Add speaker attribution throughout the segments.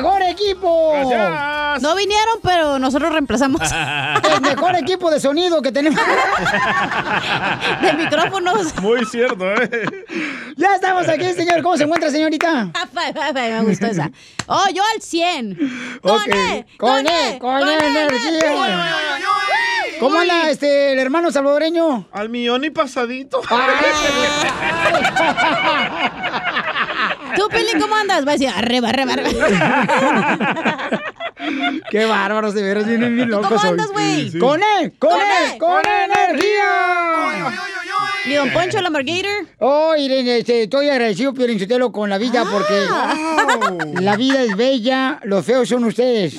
Speaker 1: mejor equipo.
Speaker 2: No vinieron, pero nosotros reemplazamos.
Speaker 1: El mejor equipo de sonido que tenemos.
Speaker 2: de micrófonos.
Speaker 3: Muy cierto, ¿eh?
Speaker 1: Ya estamos aquí, señor. ¿Cómo se encuentra, señorita?
Speaker 2: Me gustó esa. Oh, yo al 100. Con
Speaker 1: Ok.
Speaker 2: E,
Speaker 1: Con E, con E energía. ¿Cómo anda este, el hermano salvadoreño?
Speaker 3: Al millón y pasadito.
Speaker 2: Tú, Pili, ¿cómo andas? Va a decir, arriba, arriba, arriba.
Speaker 1: Qué bárbaros, de veras, vienen bien locos
Speaker 2: ¿Cómo andas, güey?
Speaker 1: ¡Con E! ¡Con,
Speaker 2: Con!
Speaker 1: E, ¡Con energía!
Speaker 2: ¿Y don Poncho Lamborghini?
Speaker 1: Oh, Irene, este, estoy agradecido, Piolín Sotelo, con la vida porque la vida es bella, los feos son ustedes.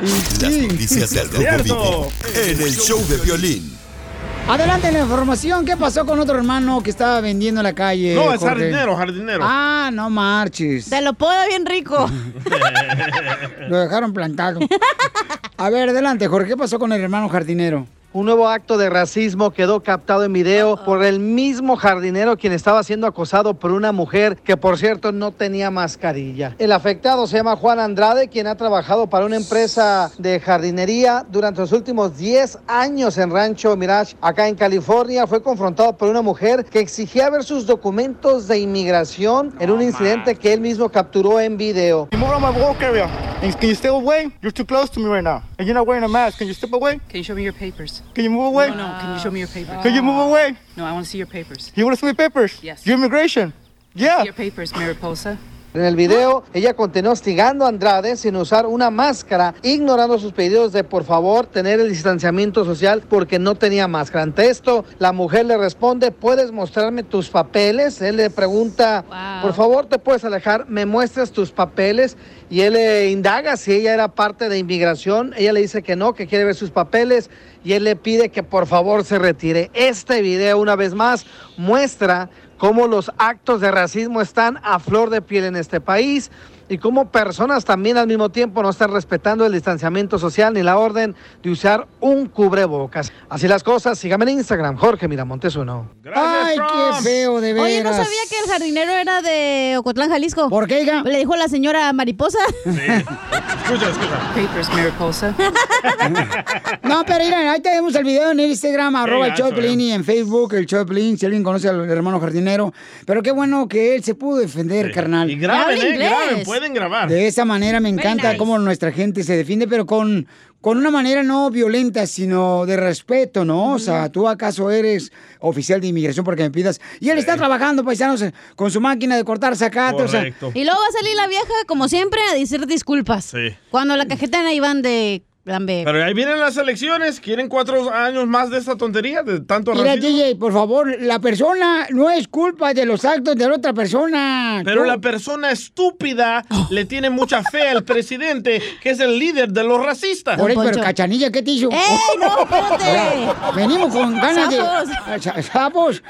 Speaker 4: Las noticias del Rojo Vivo en el show de Piolín.
Speaker 1: Adelante la información. ¿Qué pasó con otro hermano que estaba vendiendo en la calle?
Speaker 3: No, es
Speaker 1: Jorge?
Speaker 3: jardinero, jardinero.
Speaker 1: Ah, no marches.
Speaker 2: Te lo puedo bien rico.
Speaker 1: Lo dejaron plantado. A ver, adelante, Jorge. ¿Qué pasó con el hermano jardinero?
Speaker 5: Un nuevo acto de racismo quedó captado en video por el mismo jardinero quien estaba siendo acosado por una mujer que por cierto no tenía mascarilla. El afectado se llama Juan Andrade, quien ha trabajado para una empresa de jardinería durante los últimos 10 años en Rancho Mirage, acá en California. Fue confrontado por una mujer que exigía ver sus documentos de inmigración en un incidente que él mismo capturó en video.
Speaker 6: Can you step away? You're too close to me right now. And you're not wearing a mask. Can you step away?
Speaker 7: Can you show me your papers?
Speaker 6: Can you move away?
Speaker 7: No, no. Can you show me your papers?
Speaker 6: Can you move uh, away?
Speaker 7: No, I want to see your papers.
Speaker 6: You want to see my papers?
Speaker 7: Yes.
Speaker 6: Your immigration. Yeah.
Speaker 7: Your papers, Mariposa.
Speaker 5: En el video, ella continuó hostigando a Andrade sin usar una máscara, ignorando sus pedidos de por favor tener el distanciamiento social porque no tenía máscara. Ante esto, la mujer le responde, ¿puedes mostrarme tus papeles? Él le pregunta, por favor, ¿te puedes alejar? ¿Me muestras tus papeles? Y él le indaga si ella era parte de inmigración. Ella le dice que no, que quiere ver sus papeles. Y él le pide que por favor se retire. Este video, una vez más, muestra cómo los actos de racismo están a flor de piel en este país y cómo personas también al mismo tiempo no están respetando el distanciamiento social ni la orden de usar un cubrebocas. Así las cosas, síganme en Instagram, Jorge Miramontes uno.
Speaker 1: Ay, qué feo, de veras.
Speaker 2: Oye, no sabía que el jardinero era de Ocotlán, Jalisco.
Speaker 1: ¿Por qué, hija?
Speaker 2: Le dijo la señora mariposa.
Speaker 3: Escucha, escucha.
Speaker 7: Papers, Mariposa.
Speaker 1: No, pero mira, ahí tenemos el video en Instagram, arroba el Choplin, y en Facebook, el Choplin, si alguien conoce al hermano jardinero. Pero qué bueno que él se pudo defender, carnal.
Speaker 3: Y graben, ¿eh? Graben, pueden grabar.
Speaker 1: De esa manera me encanta
Speaker 2: nice.
Speaker 1: cómo nuestra gente se defiende, pero con, con una manera no violenta, sino de respeto, ¿no? O sea, tú acaso eres oficial de inmigración porque me pidas. Y él está trabajando, paisanos, con su máquina de cortar zacate, o sea.
Speaker 2: Y luego va a salir la vieja, como siempre, a decir disculpas.
Speaker 3: Sí.
Speaker 2: Cuando la cajetana iban de
Speaker 3: Pero ahí vienen las elecciones. ¿Quieren cuatro años más de esta tontería? De tanto
Speaker 1: Mira,
Speaker 3: racismo.
Speaker 1: DJ, por favor, la persona no es culpa de los actos de la otra persona.
Speaker 3: Pero
Speaker 1: Tú-
Speaker 3: la persona estúpida le tiene mucha fe al presidente, que es el líder de los racistas.
Speaker 1: Por eso, pero cachanilla, ¿qué te hizo?
Speaker 2: ¡Ey, no, espérate!
Speaker 1: Venimos con ganas de. Sa- Sapos.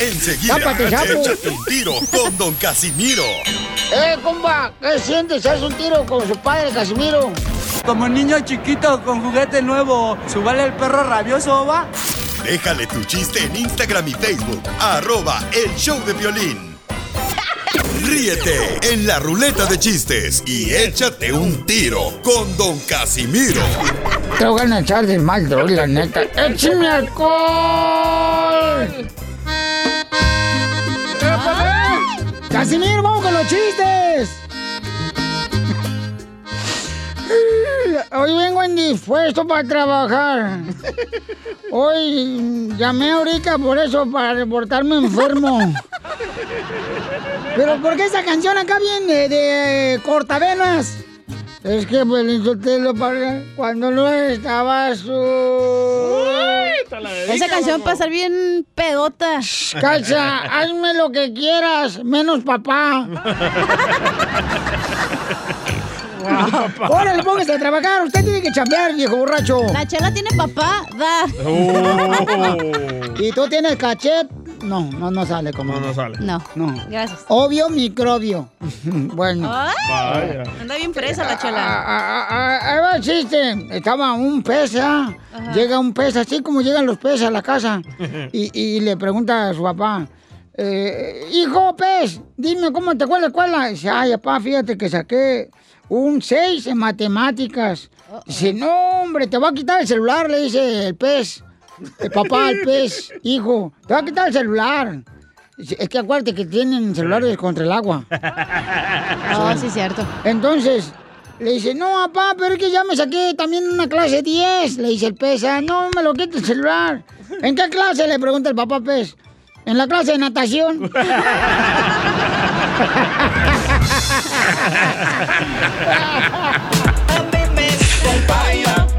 Speaker 4: Enseguida,
Speaker 1: Tápate, sapo.
Speaker 4: échate un tiro con don Casimiro.
Speaker 1: ¡Eh, compa! ¿Qué sientes? ¿Haz un tiro con su padre, Casimiro?
Speaker 8: Como niño chiquito con juguete nuevo, ¿subale el perro rabioso, va?
Speaker 4: Déjale tu chiste en Instagram y Facebook, arroba el show de violín. Ríete en la ruleta de chistes y échate un tiro con don Casimiro.
Speaker 1: Te voy a echar de mal, droga, la neta. ¡Échame alcohol! ¡Casimiro, vamos con los chistes! Hoy vengo indispuesto para trabajar. Hoy llamé ahorita por eso, para reportarme enfermo. Pero ¿por qué esa canción acá viene de cortavenas? Es que Pelín Sotelo, para cuando no estaba su...
Speaker 2: Esa canción para estar bien pedota.
Speaker 1: Cacha, hazme lo que quieras, menos papá. Órale, póngase a trabajar. Usted tiene que chambear, viejo borracho.
Speaker 2: La chela tiene papá, da.
Speaker 1: ¿Y tú tienes cachet? No, no, no sale como.
Speaker 3: No, no sale.
Speaker 2: No.
Speaker 1: No.
Speaker 2: Gracias.
Speaker 1: Obvio microbio. bueno.
Speaker 2: Ay,
Speaker 3: Vaya.
Speaker 2: anda bien presa la
Speaker 1: Ah,
Speaker 2: chela.
Speaker 1: ah, ah, Ahí va el chiste. Estaba un pez, ¿ah? Llega un pez, así como llegan los peces a la casa. Y, y le pregunta a su papá. eh, hijo pez, dime cómo te fue la escuela. Dice, ay, papá, fíjate que saqué un 6 en matemáticas. Dice, no, hombre, te va a quitar el celular, le dice el pez. El papá al pez, hijo, te va a quitar el celular. Es que acuérdate que tienen celulares contra el agua.
Speaker 2: Oh, sí, cierto.
Speaker 1: Entonces, le dice, no, papá, pero es que ya me saqué también una clase 10. Le dice el pez, "Ah, no me lo quita el celular. ¿En qué clase? Le pregunta el papá pez. En la clase de natación.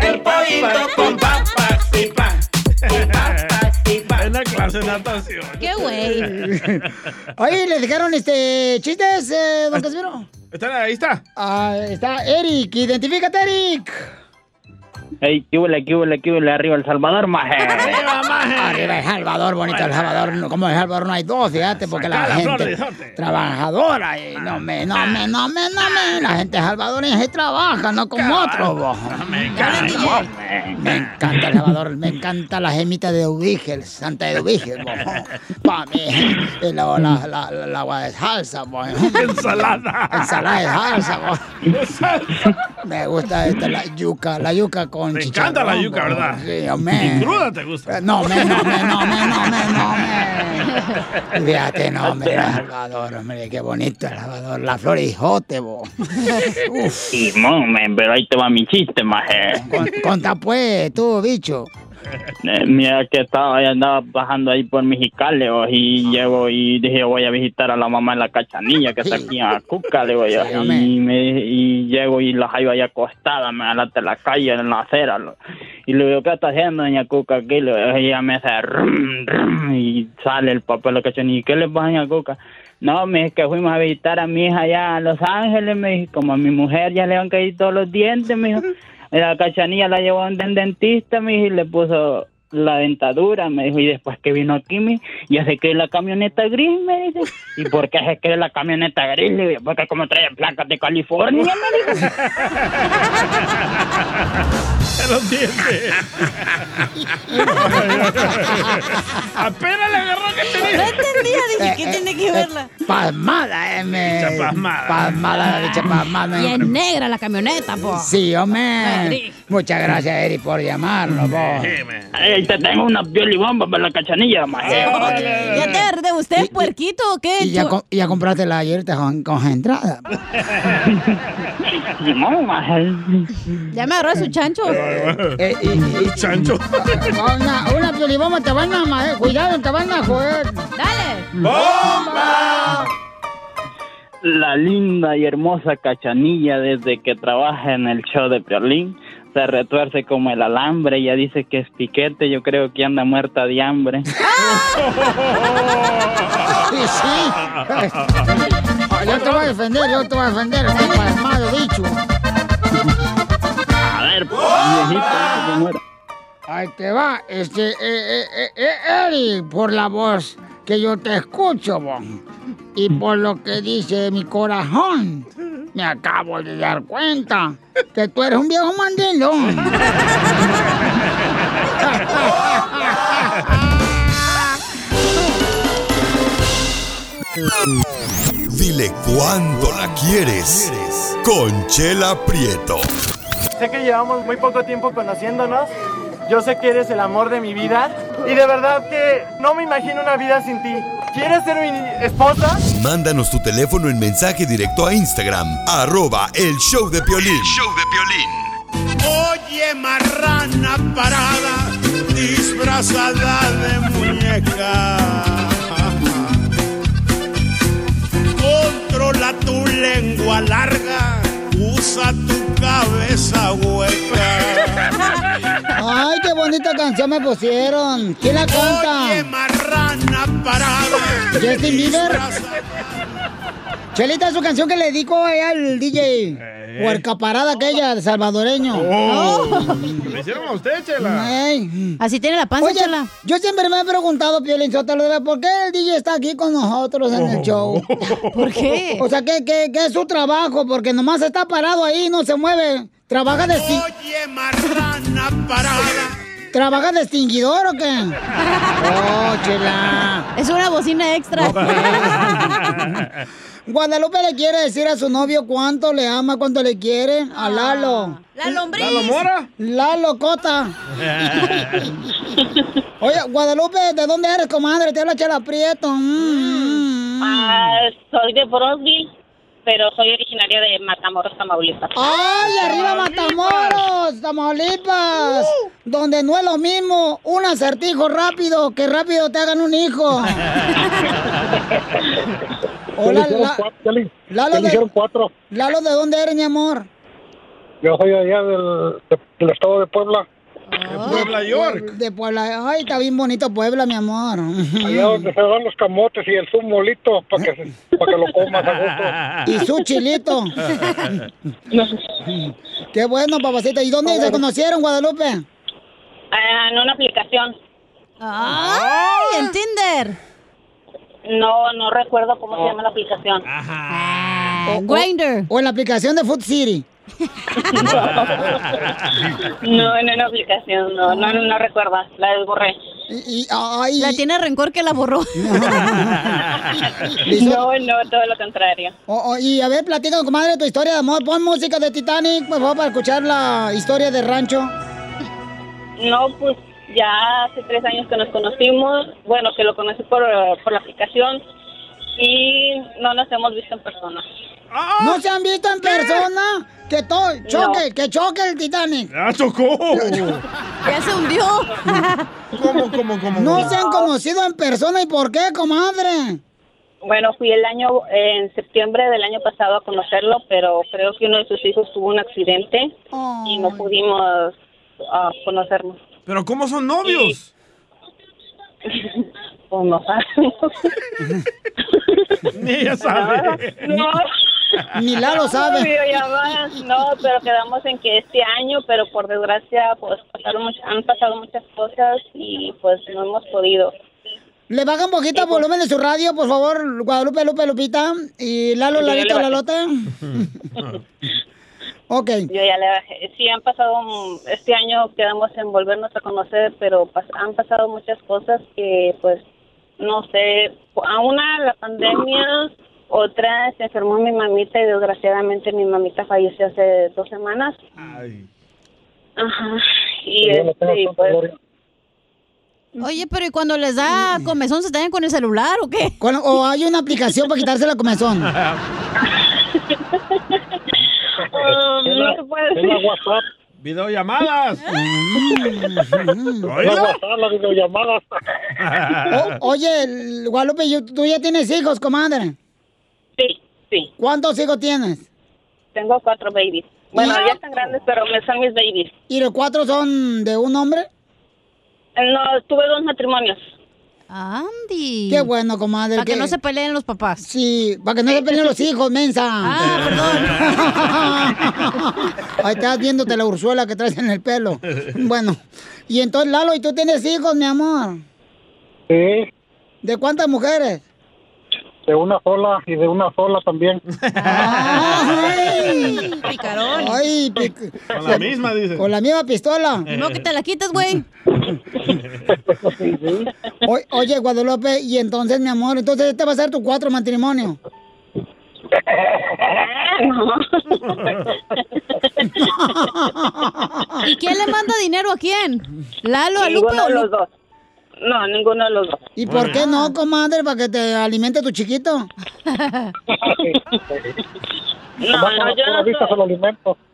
Speaker 3: El pollito con papas y pan. La clase de natación.
Speaker 2: Qué güey.
Speaker 1: Oye, ¿le dejaron este chistes, eh, don Casimiro?
Speaker 3: Está, ahí está.
Speaker 1: Ah, está Eric. Identifícate, Eric.
Speaker 9: Ey, qué huele, qué huele, qué huele arriba El Salvador, maje.
Speaker 1: Arriba El Salvador, bonito El Salvador. Como El Salvador no hay dos, fíjate, porque la
Speaker 3: la
Speaker 1: gente trabajadora. Y no me, no me, no me, no me. La gente salvadoreña se trabaja, no como otros, vos.
Speaker 3: Me encanta.
Speaker 1: Me encanta El Salvador, me encanta la gemita de Ubígel, Santa de Ubígel, vos. Pa' mí, y luego la, la, la, la agua de salsa, vos.
Speaker 3: Ensalada.
Speaker 1: Ensalada de salsa, vos. Me gusta esta, la yuca, la yuca con
Speaker 3: Me encanta la yuca. ¿verdad?
Speaker 1: Sí, hombre.
Speaker 3: ¿Y cruda te gusta?
Speaker 1: No, me, no, me, no, me, no, me, no, me. Fíjate, no, hombre, El Salvador, hombre, qué bonito El Salvador. La flor y jote, vos. Uf.
Speaker 9: Y pero ahí te va mi chiste, maje.
Speaker 1: Con- Conta pues, tú, bicho.
Speaker 9: Eh, mira que estaba, ahí andaba bajando ahí por Mexicali y llego y dije voy a visitar a la mamá de la cachanilla que está aquí en Acuca, le
Speaker 1: Sí, hombre.
Speaker 9: y, me, y llego y la hallo ahí acostada, me adelante de la calle en la acera, lo- y le digo, ¿qué está haciendo doña Cuca aquí? Le digo, ella me hace rum, rum, y sale el papel de la cachanilla, ¿y qué le pasa doña Cuca? No, me es que fuimos a visitar a mi hija allá a Los Ángeles, me dijo, como a mi mujer ya le han caído todos los dientes, me dijo. La cachanilla la llevó a un dentista, dijo, y le puso la dentadura, me dijo, y después que vino aquí, me, ya se cree la camioneta gris, me dice. ¿Y por qué se cree la camioneta gris? Le digo, porque como trae placas de California, me dijo.
Speaker 3: los dientes. Apenas le agarró que tenía.
Speaker 2: No entendía, dije, ¿qué
Speaker 1: Eh,
Speaker 2: tiene
Speaker 1: eh,
Speaker 2: que
Speaker 1: eh,
Speaker 2: verla?
Speaker 1: Pasmada, eh, me.
Speaker 3: Bicha pasmada.
Speaker 1: Pasmada, la bicha pasmada.
Speaker 2: Y es negra la camioneta, po.
Speaker 1: Sí, hombre.
Speaker 2: Eric.
Speaker 1: Muchas gracias, Eric, por llamarnos, vos.
Speaker 9: Ahí te tengo una piolibomba para la cachanilla, maje.
Speaker 2: ¿Ya te agarré usted, puerquito, o qué?
Speaker 1: ¿Y ya, co- y ya compraste la hierta con, concentrada?
Speaker 9: No, maje.
Speaker 2: Ya me agarró su chancho.
Speaker 1: Eh, y- y-
Speaker 3: Chancho.
Speaker 1: una, una piolibomba te van a... ma- Cuidado, te van a joder.
Speaker 2: Dale.
Speaker 3: ¡Bomba!
Speaker 9: La linda y hermosa cachanilla desde que trabaja en el show de Piolín se retuerce como el alambre. Ella dice que es piquete, yo creo que anda muerta de hambre.
Speaker 1: Sí, sí. Yo te voy a defender, yo te voy a defender. Pasmado, bicho.
Speaker 9: A ver, pues, viejita, que muera.
Speaker 1: Ahí te va, este, eh, eh, eh, eh, Eric, por la voz que yo te escucho, vos. Y por lo que dice mi corazón, me acabo de dar cuenta que tú eres un viejo mandilón.
Speaker 4: Dile cuándo la quieres. Conchela Prieto.
Speaker 6: Sé que llevamos muy poco tiempo conociéndonos. Yo sé que eres el amor de mi vida. Y de verdad que no me imagino una vida sin ti. ¿Quieres ser mi esposa?
Speaker 4: Mándanos tu teléfono en mensaje directo a Instagram, arroba el show de Piolín. show de Piolín.
Speaker 10: Oye, marrana parada, disfrazada de muñeca. Controla tu lengua larga, usa tu cabeza hueca.
Speaker 1: Ay, qué bonita canción me pusieron. ¿Quién la canta?
Speaker 10: Oye, marrana parada.
Speaker 1: Justin Bieber. Chelita, su canción que le dedicó allá al DJ. Huerca parada aquella, de salvadoreño.
Speaker 3: Oh. ¿Le hicieron a usted, Chela?
Speaker 1: Ey.
Speaker 2: Así tiene la panza,
Speaker 1: Oye,
Speaker 2: Chela.
Speaker 1: yo siempre me he preguntado, Piolín Sotelo, ¿por qué el DJ está aquí con nosotros en el show?
Speaker 2: ¿Por qué?
Speaker 1: O sea, ¿qué, qué, qué es su trabajo? Porque nomás está parado ahí, no se mueve. ¿Trabaja de,
Speaker 10: Oye, marrana parada.
Speaker 1: ¿Trabaja de extinguidor o qué? Oh, chela.
Speaker 2: Es una bocina extra.
Speaker 1: Guadalupe le quiere decir a su novio cuánto le ama, cuánto le quiere. A Lalo.
Speaker 2: La lombriz.
Speaker 3: ¿Lalo Mora?
Speaker 1: Lalo Cota. Oye, Guadalupe, ¿de dónde eres, comadre? Te habla Chela Prieto. Mm.
Speaker 11: Ah, soy de Brosville, pero soy originaria de Matamoros, Tamaulipas.
Speaker 1: ¡Ay, arriba Matamoros, Tamaulipas! Donde no es lo mismo un acertijo rápido que rápido te hagan un hijo. Hola, La-
Speaker 12: cuatro, ya le-
Speaker 1: Lalo,
Speaker 12: ya le
Speaker 1: de,
Speaker 12: hicieron cuatro.
Speaker 1: Lalo, ¿de dónde eres, mi amor?
Speaker 12: Yo soy allá del, de- del estado de Puebla,
Speaker 3: Puebla, York.
Speaker 1: De Puebla. Ay, está bien bonito Puebla, mi amor.
Speaker 12: allá donde se dan los camotes y el zumo lito para que, se- pa' que lo comas a gusto.
Speaker 1: Y su chilito. Qué bueno, papacita. ¿Y dónde se conocieron, Guadalupe?
Speaker 11: Ah, en una aplicación.
Speaker 2: ¡Ay, en Tinder!
Speaker 11: No, no recuerdo cómo se llama la aplicación.
Speaker 2: Ah, Grindr.
Speaker 1: O en la aplicación de Food City.
Speaker 11: No, en una aplicación, no, no, no, recuerdo, la desborré.
Speaker 1: Y, y- ay,
Speaker 2: La tiene rencor que la borró.
Speaker 11: No, no, todo lo contrario.
Speaker 1: Oh, oh, y a ver, platica, comadre, tu historia de amor. Pon música de Titanic, por favor, para escuchar la historia de rancho.
Speaker 11: No, pues ya hace tres años que nos conocimos, bueno, que lo conocí por, por la aplicación y no nos hemos visto en persona.
Speaker 1: ¿No se han visto en persona? Que todo, choque, que choque el Titanic.
Speaker 3: ¡Ya chocó!
Speaker 2: Ya se hundió.
Speaker 3: ¿Cómo, cómo, cómo?
Speaker 1: No se han conocido en persona, ¿y por qué, comadre?
Speaker 11: Bueno, fui el año, en septiembre del año pasado a conocerlo, pero creo que uno de sus hijos tuvo un accidente y no pudimos ah, conocernos.
Speaker 3: ¿Pero cómo son novios?
Speaker 11: Pues no sabemos.
Speaker 3: Ni ella sabe.
Speaker 11: No.
Speaker 1: Ni Lalo sabe.
Speaker 11: Videollamadas, no, pero quedamos en que este año, pero por desgracia, pues pasaron much- han pasado muchas cosas y pues no hemos podido.
Speaker 1: Le baja un poquito el volumen de su radio, por favor, Guadalupe, Lupe, Lupita. Y Lalo,
Speaker 11: Sí, yo
Speaker 1: Lalito,
Speaker 11: le bajé.
Speaker 1: Lalote. ok.
Speaker 11: Yo ya le bajé. Sí, han pasado, este año quedamos en volvernos a conocer, pero pas- han pasado muchas cosas que, pues, no sé, a una la pandemia, otra se enfermó mi mamita y desgraciadamente mi mamita falleció hace dos semanas. Ajá. Y este, pues.
Speaker 2: Oye, pero ¿y cuando les da comezón se traen con el celular o qué?
Speaker 1: O hay una aplicación para quitarse la comezón.
Speaker 11: no se puede decir.
Speaker 12: WhatsApp,
Speaker 3: Videollamadas.
Speaker 12: las videollamadas.
Speaker 1: Oye, Guadalupe, tú ya tienes hijos, comadre.
Speaker 11: Sí, sí.
Speaker 1: ¿Cuántos hijos tienes?
Speaker 11: Tengo cuatro babies. Bueno, ya están grandes, pero me son mis babies.
Speaker 1: ¿Y los cuatro son de un hombre?
Speaker 11: No, tuve dos matrimonios.
Speaker 2: Andy.
Speaker 1: Qué bueno, comadre.
Speaker 2: Para que
Speaker 1: qué-
Speaker 2: no se peleen los papás.
Speaker 1: Sí, para que no se peleen los hijos, mensa.
Speaker 2: Ah,
Speaker 1: perdón. Ahí estás viéndote la ursuela que traes en el pelo. Bueno, y entonces, Lalo, ¿y tú tienes hijos, mi amor?
Speaker 12: Sí,
Speaker 1: ¿De cuántas mujeres?
Speaker 12: De una sola y de una sola también.
Speaker 1: ¡Ay!
Speaker 2: Picarón.
Speaker 1: ¡Ay! pic-
Speaker 3: Con la misma, dice.
Speaker 1: Con la misma pistola.
Speaker 2: No que te la quites, güey.
Speaker 1: O- oye, Guadalupe, y entonces, mi amor, entonces este va a ser tu cuatro matrimonio.
Speaker 2: ¿Y quién le manda dinero a quién? ¿Lalo, a Lupe
Speaker 11: Ninguno
Speaker 2: o
Speaker 11: de los dos. No, ninguno de los dos.
Speaker 1: ¿Y por qué no, comadre? Para que te alimente tu chiquito.
Speaker 11: No, no,
Speaker 12: con
Speaker 11: yo no
Speaker 12: se lo alimento.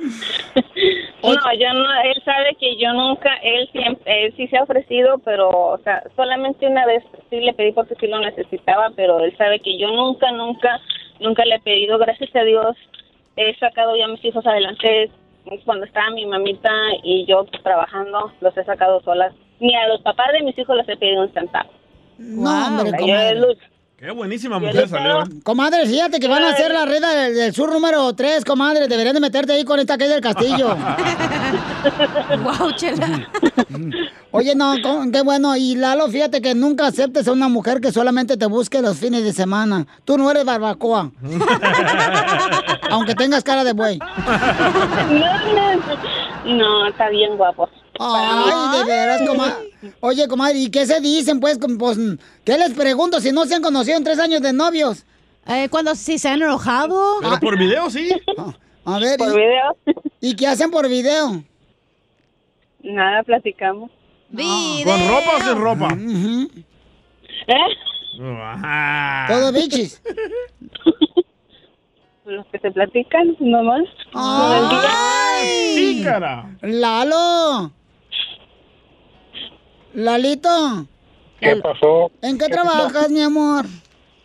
Speaker 11: No, yo no, él sabe que yo nunca, él siempre, él sí se ha ofrecido, pero, o sea, solamente una vez sí le pedí porque sí lo necesitaba, pero él sabe que yo nunca, nunca, nunca le he pedido, gracias a Dios, he sacado ya a mis hijos adelante cuando estaba mi mamita y yo trabajando, los he sacado solas. Ni a los papás de mis hijos les he pedido un centavo.
Speaker 1: No, hombre,
Speaker 11: Yo
Speaker 3: Qué buenísima mujer salió. ¿eh?
Speaker 1: Comadre, fíjate que van a hacer la red del, del sur número 3, comadre. Deberían de meterte ahí con esta que es del castillo.
Speaker 2: wow, chela.
Speaker 1: Oye, no, qué bueno. Y Lalo, fíjate que nunca aceptes a una mujer que solamente te busque los fines de semana. Tú no eres barbacoa. Aunque tengas cara de buey.
Speaker 11: No, no, no, está bien guapo.
Speaker 1: Ay, de veras, comadre. Oye, comadre, ¿y qué se dicen, pues? pues ¿Qué les pregunto si no se han conocido en tres años de novios?
Speaker 2: Eh, cuando si se han enojado.
Speaker 3: Pero por video, sí.
Speaker 1: A ver.
Speaker 11: ¿Por
Speaker 1: ¿y-
Speaker 11: video?
Speaker 1: ¿Y qué hacen por video?
Speaker 11: Nada, platicamos.
Speaker 3: ¿Con ropa o sin ropa?
Speaker 11: ¿Eh?
Speaker 3: Ajá.
Speaker 1: Todo bichis.
Speaker 11: Los que se platican, nomás.
Speaker 1: ¡Ay!
Speaker 3: Pícara.
Speaker 1: ¡Lalo! ¡Lalito!
Speaker 12: ¿Qué pasó?
Speaker 1: ¿En qué trabajas, mi amor?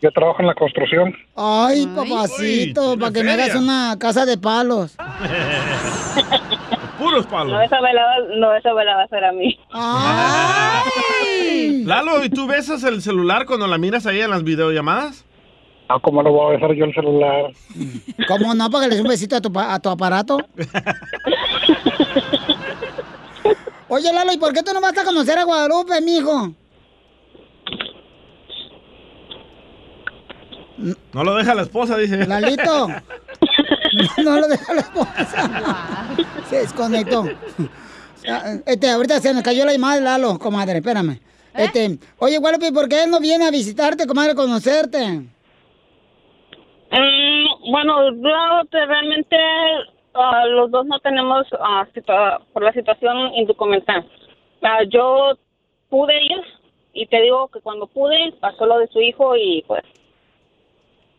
Speaker 12: Yo trabajo en la construcción.
Speaker 1: Ay, papacito,
Speaker 3: Uy,
Speaker 1: para que me
Speaker 3: feria.
Speaker 1: hagas una casa de palos.
Speaker 3: Puros palos.
Speaker 11: No, esa me la, va- no, esa me la va a hacer a mí.
Speaker 3: Lalo, ¿y tú besas el celular cuando la miras ahí en las videollamadas?
Speaker 12: Ah, ¿cómo lo voy a besar yo el celular?
Speaker 1: ¿Cómo no? Para que le des un besito a tu, pa- a tu aparato. Oye, Lalo, ¿y por qué tú no vas a conocer a Guadalupe, mijo?
Speaker 3: No lo deja la esposa, dice.
Speaker 1: Lalito. No lo deja la esposa. Se desconectó. Este, ahorita se nos cayó la llamada de Lalo, comadre, espérame. Este, oye, Guadalupe, ¿por qué él no viene a visitarte, comadre, a conocerte?
Speaker 11: Mm, bueno, yo te- realmente ah, los dos no tenemos, situa- por la situación indocumental. Ah, yo pude ir y te digo que cuando pude pasó lo de su hijo y pues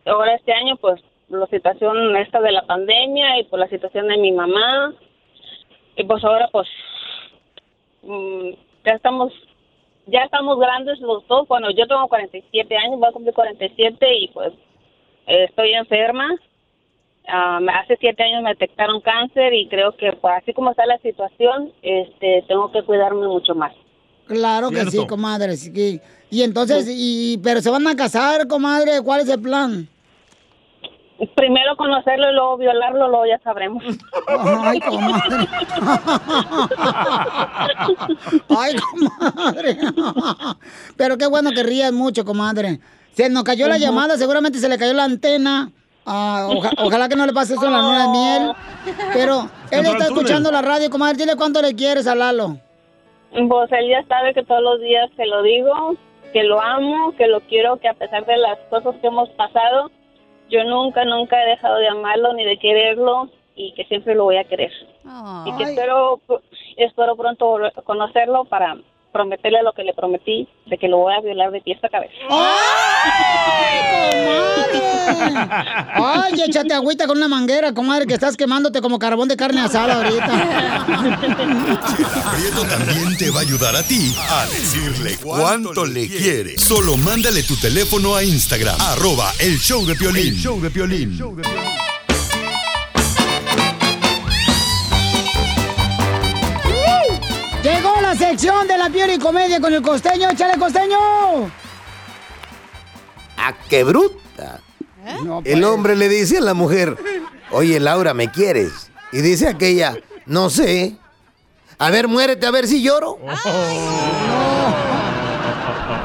Speaker 11: ahora este año pues la situación esta de la pandemia y por la situación de mi mamá y pues ahora pues mm, ya estamos ya estamos grandes los dos. Bueno, yo tengo 47 años, voy a cumplir 47 y pues estoy enferma. Ah, me- hace siete años me detectaron cáncer y creo que pues, así como está la situación, este, tengo que cuidarme mucho más.
Speaker 1: Claro que sí,
Speaker 11: Cierto.
Speaker 1: comadre. sí que- Y entonces, y, pero se van a casar, comadre, ¿cuál es el plan?
Speaker 11: Primero conocerlo y luego violarlo, luego ya sabremos.
Speaker 1: Ay, comadre. Ay, comadre. Pero qué bueno que rías mucho, comadre. Se nos cayó la llamada, seguramente se le cayó la antena. Ah, oja- ojalá que no le pase eso en la luna de miel. Pero él está escuchando la radio, comadre. Dile cuánto le quieres a Lalo.
Speaker 11: Pues él ya sabe que todos los días se lo digo, que lo amo, que lo quiero, que a pesar de las cosas que hemos pasado, yo nunca, nunca he dejado de amarlo ni de quererlo y que siempre lo voy a querer. Y que espero, espero pronto conocerlo para prometerle lo que le prometí, de que lo voy a violar de pies a cabeza.
Speaker 1: Ay, échate agüita con una manguera, comadre, que estás quemándote como carbón de carne asada ahorita.
Speaker 4: Prieto también te va a ayudar a ti a decirle cuánto le quiere. Solo mándale tu teléfono a Instagram, arroba el show de Piolín. El show de Piolín.
Speaker 1: Llegó la sección de la piel y comedia con el costeño. ¡Échale, costeño!
Speaker 13: ¡Ah, qué bruta! El hombre le dice a la mujer, oye Laura, ¿me quieres? Y dice aquella, no sé. A ver, muérete a ver si lloro.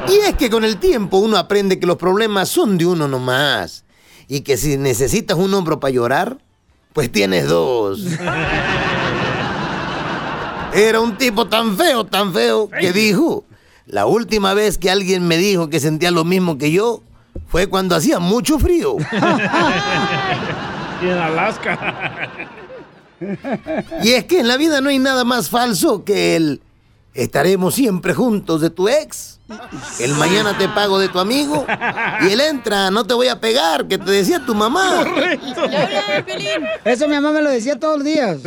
Speaker 13: Y es que con el tiempo uno aprende que los problemas son de uno nomás. Y que si necesitas un hombro para llorar, pues tienes dos. Era un tipo tan feo, tan feo, que dijo, la última vez que alguien me dijo que sentía lo mismo que yo, fue cuando hacía mucho frío.
Speaker 3: y en Alaska.
Speaker 13: Y es que en la vida no hay nada más falso que el estaremos siempre juntos de tu ex. El mañana te pago de tu amigo. Y el entra, no te voy a pegar, que te decía tu mamá.
Speaker 1: Eso mi mamá me lo decía todos los días.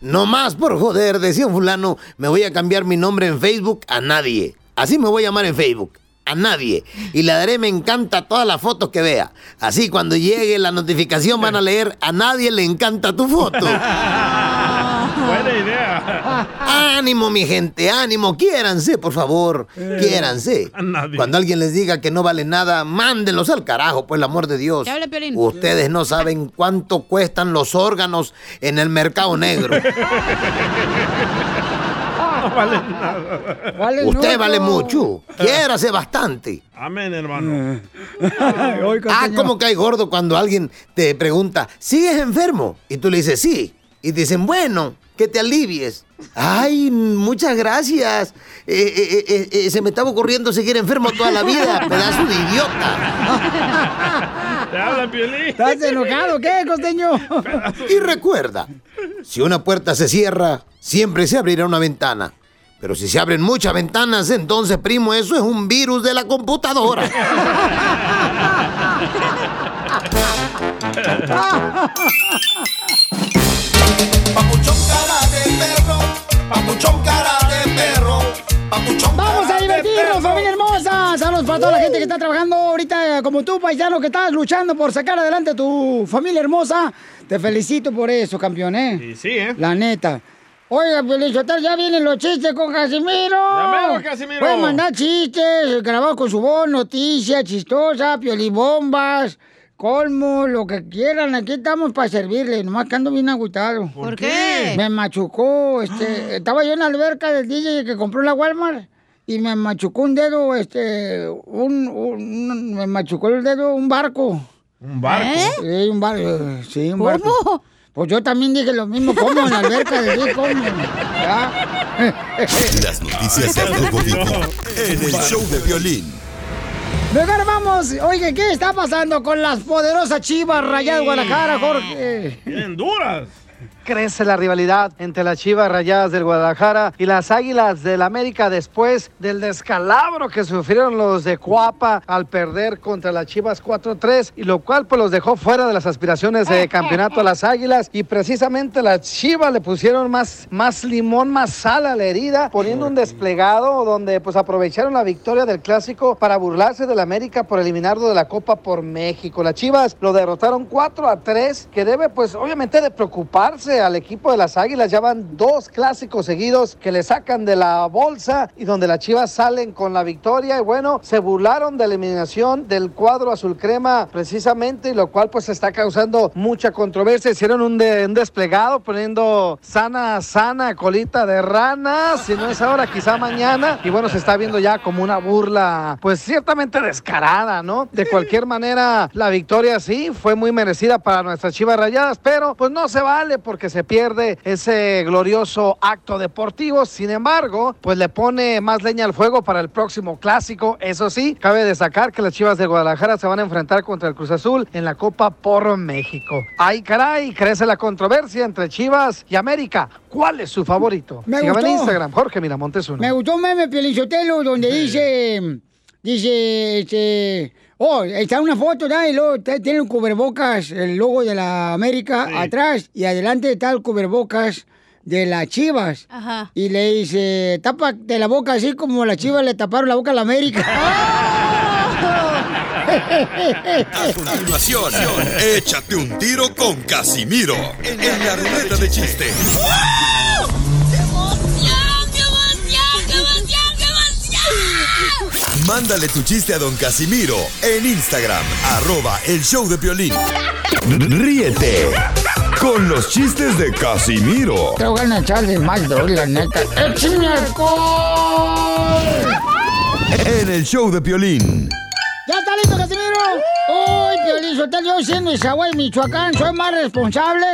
Speaker 13: No más por joder, decía un fulano, me voy a cambiar mi nombre en Facebook a nadie. Así me voy a llamar en Facebook. A nadie. Y le daré me encanta todas las fotos que vea. Así cuando llegue la notificación van a leer a nadie le encanta tu foto.
Speaker 3: Buena idea.
Speaker 14: Ánimo, mi gente, ánimo, quiéranse, por favor, quiéranse.
Speaker 3: A nadie.
Speaker 14: Cuando alguien les diga que no vale nada, mándenlos al carajo, por el amor de Dios. Ustedes no saben cuánto cuestan los órganos en el mercado negro.
Speaker 3: No vale nada.
Speaker 14: Usted vale mucho, quiérase bastante.
Speaker 3: Amén, hermano.
Speaker 14: Ah, ¿cómo cae gordo cuando alguien te pregunta, ¿sigues enfermo? Y tú le dices, sí. Y dicen, bueno, que te alivies. Ay, muchas gracias. Eh, eh, eh, eh, se me estaba ocurriendo seguir enfermo toda la vida, pedazo de idiota.
Speaker 3: ¿Te habla, Piolín?
Speaker 1: ¿Estás enojado qué, costeño?
Speaker 14: Y recuerda, si una puerta se cierra, siempre se abrirá una ventana. Pero si se abren muchas ventanas, entonces, primo, eso es un virus de la computadora.
Speaker 10: papuchón cara de perro, papuchón
Speaker 1: Vamos a divertirnos, familia hermosa. Saludos para toda la gente que está trabajando ahorita, como tú, paisano, que estás luchando por sacar adelante a tu familia hermosa. Te felicito por eso, campeón, ¿eh?
Speaker 3: Y sí, ¿eh?
Speaker 1: La neta. Oiga, Pelizotel, ya vienen los chistes con Casimiro.
Speaker 3: Ya mero, Casimiro.
Speaker 1: Pueden mandar chistes, grabados con su voz, noticias chistosas, piolibombas, colmo, lo que quieran. Aquí estamos para servirle, nomás que ando bien agüitado.
Speaker 2: ¿Por qué?
Speaker 1: Me machucó, este, estaba yo en la alberca del DJ que compró en la Walmart y me machucó un dedo, este, un, un- un- me machucó el dedo un barco.
Speaker 3: ¿Un barco?
Speaker 1: Sí, un barco, sí, un barco. Pues yo también dije lo mismo, ¿cómo en la alberca del DJ? ¿Cómo? ¿Ya?
Speaker 4: Las noticias de Rojo Vivo en el show de violín.
Speaker 1: Mejor vamos, oye, ¿qué está pasando con las poderosas chivas rayadas de Guadalajara, Jorge?
Speaker 3: Bien duras.
Speaker 5: Crece la rivalidad entre las Chivas Rayadas del Guadalajara y las Águilas del América después del descalabro que sufrieron los de Cuapa al perder contra las Chivas 4-3 y lo cual pues los dejó fuera de las aspiraciones de campeonato a las Águilas y precisamente las Chivas le pusieron más, más limón, más sal a la herida poniendo un desplegado donde pues aprovecharon la victoria del clásico para burlarse del América por eliminarlo de la Copa por México. Las Chivas lo derrotaron 4 a 3 que debe pues obviamente de preocuparse al equipo de las Águilas. Ya van dos clásicos seguidos que le sacan de la bolsa y donde las Chivas salen con la victoria. Y bueno, se burlaron de la eliminación del cuadro azul crema precisamente, y lo cual pues está causando mucha controversia. Hicieron un, de- un desplegado poniendo sana, sana colita de rana. Si no es ahora, quizá mañana. Y bueno, se está viendo ya como una burla, pues ciertamente descarada, ¿no? De cualquier manera, la victoria sí fue muy merecida para nuestras Chivas Rayadas, pero pues no se vale porque se pierde ese glorioso acto deportivo. Sin embargo, pues le pone más leña al fuego para el próximo clásico. Eso sí, cabe destacar que las Chivas de Guadalajara se van a enfrentar contra el Cruz Azul en la Copa por México. Ay, caray, crece la controversia entre Chivas y América. ¿Cuál es su favorito?
Speaker 1: Me
Speaker 5: Sígame en. Instagram, Jorge Miramontes uno.
Speaker 1: Me gustó un meme, Pielichotelo, donde dice, dice, este, oh, está una foto, ¿no? Y luego tiene un cubrebocas, el logo de la América atrás, y adelante está el cubrebocas de las chivas.
Speaker 2: Ajá.
Speaker 1: Y le dice, tápate la boca así como las chivas le taparon la boca a la América.
Speaker 4: A continuación, échate un tiro con Casimiro en la ruleta de chiste. Mándale tu chiste a don Casimiro en Instagram, arroba el show de violín. Ríete con los chistes de Casimiro
Speaker 1: Te voy a echarle más droga, la neta. ¡Échame alcohol!
Speaker 4: en el show de violín.
Speaker 1: ¿Ya está listo, Casimiro? Uy, Piolín yo siendo de Zaguay, Michoacán, soy más responsable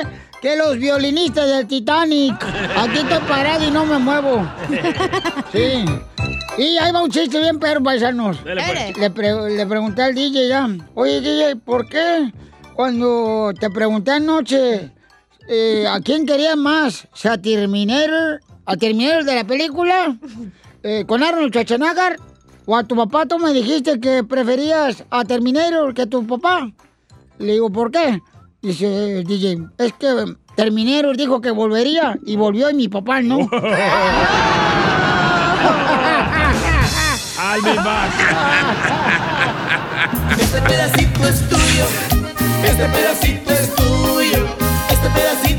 Speaker 1: que los violinistas del Titanic. Aquí estoy parado y no me muevo. Sí. Y ahí va un chiste bien perro, paisanos.
Speaker 3: Pues.
Speaker 1: Le, pre- le pregunté al DJ ya, oye, DJ, ¿por qué cuando te pregunté anoche eh, a quién quería más? ¿Si a Terminator, a Terminator de la película? Eh, ¿Con Arnold Schwarzenegger? ¿O a tu papá tú me dijiste que preferías a Terminator que a tu papá? Le digo, ¿por qué? Dice el DJ, es que Terminator dijo que volvería y volvió y mi papá no.
Speaker 3: I'll be back.
Speaker 10: Este pedacito es tuyo, este pedacito es tuyo, este pedacito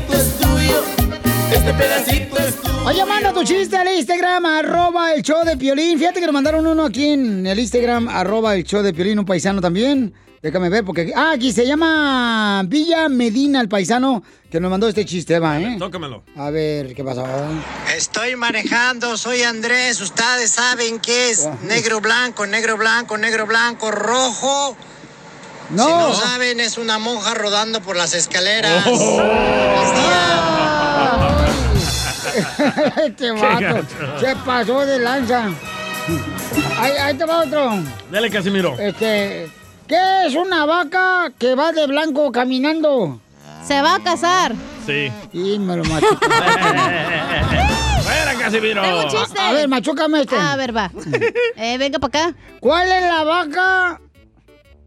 Speaker 10: este pedacito es tuyo.
Speaker 1: Oye, manda tu chiste al Instagram, arroba el show de Piolín. Fíjate que nos mandaron uno aquí en el Instagram, arroba el show de Piolín, un paisano también. Déjame ver, porque... Ah, aquí se llama Villa Medina, el paisano que nos mandó este chiste, va, ¿eh?
Speaker 3: Tócamelo.
Speaker 1: A ver, ¿qué pasó?
Speaker 15: Estoy manejando, soy Andrés. Ustedes saben qué es negro blanco, negro blanco, negro blanco, rojo.
Speaker 1: No.
Speaker 15: Si no saben, es una monja rodando por las escaleras.
Speaker 1: este vato se pasó de lanza. Ahí, ahí te va otro.
Speaker 3: Dale, Casimiro.
Speaker 1: Este, ¿qué es una vaca que va de blanco caminando?
Speaker 2: Se va a casar.
Speaker 3: Sí.
Speaker 1: Y me lo machucó.
Speaker 3: Fuera, Casimiro.
Speaker 2: Tengo un chiste.
Speaker 1: A ver, machúcame este.
Speaker 2: A ver, va. Eh, venga para acá.
Speaker 1: ¿Cuál es la vaca?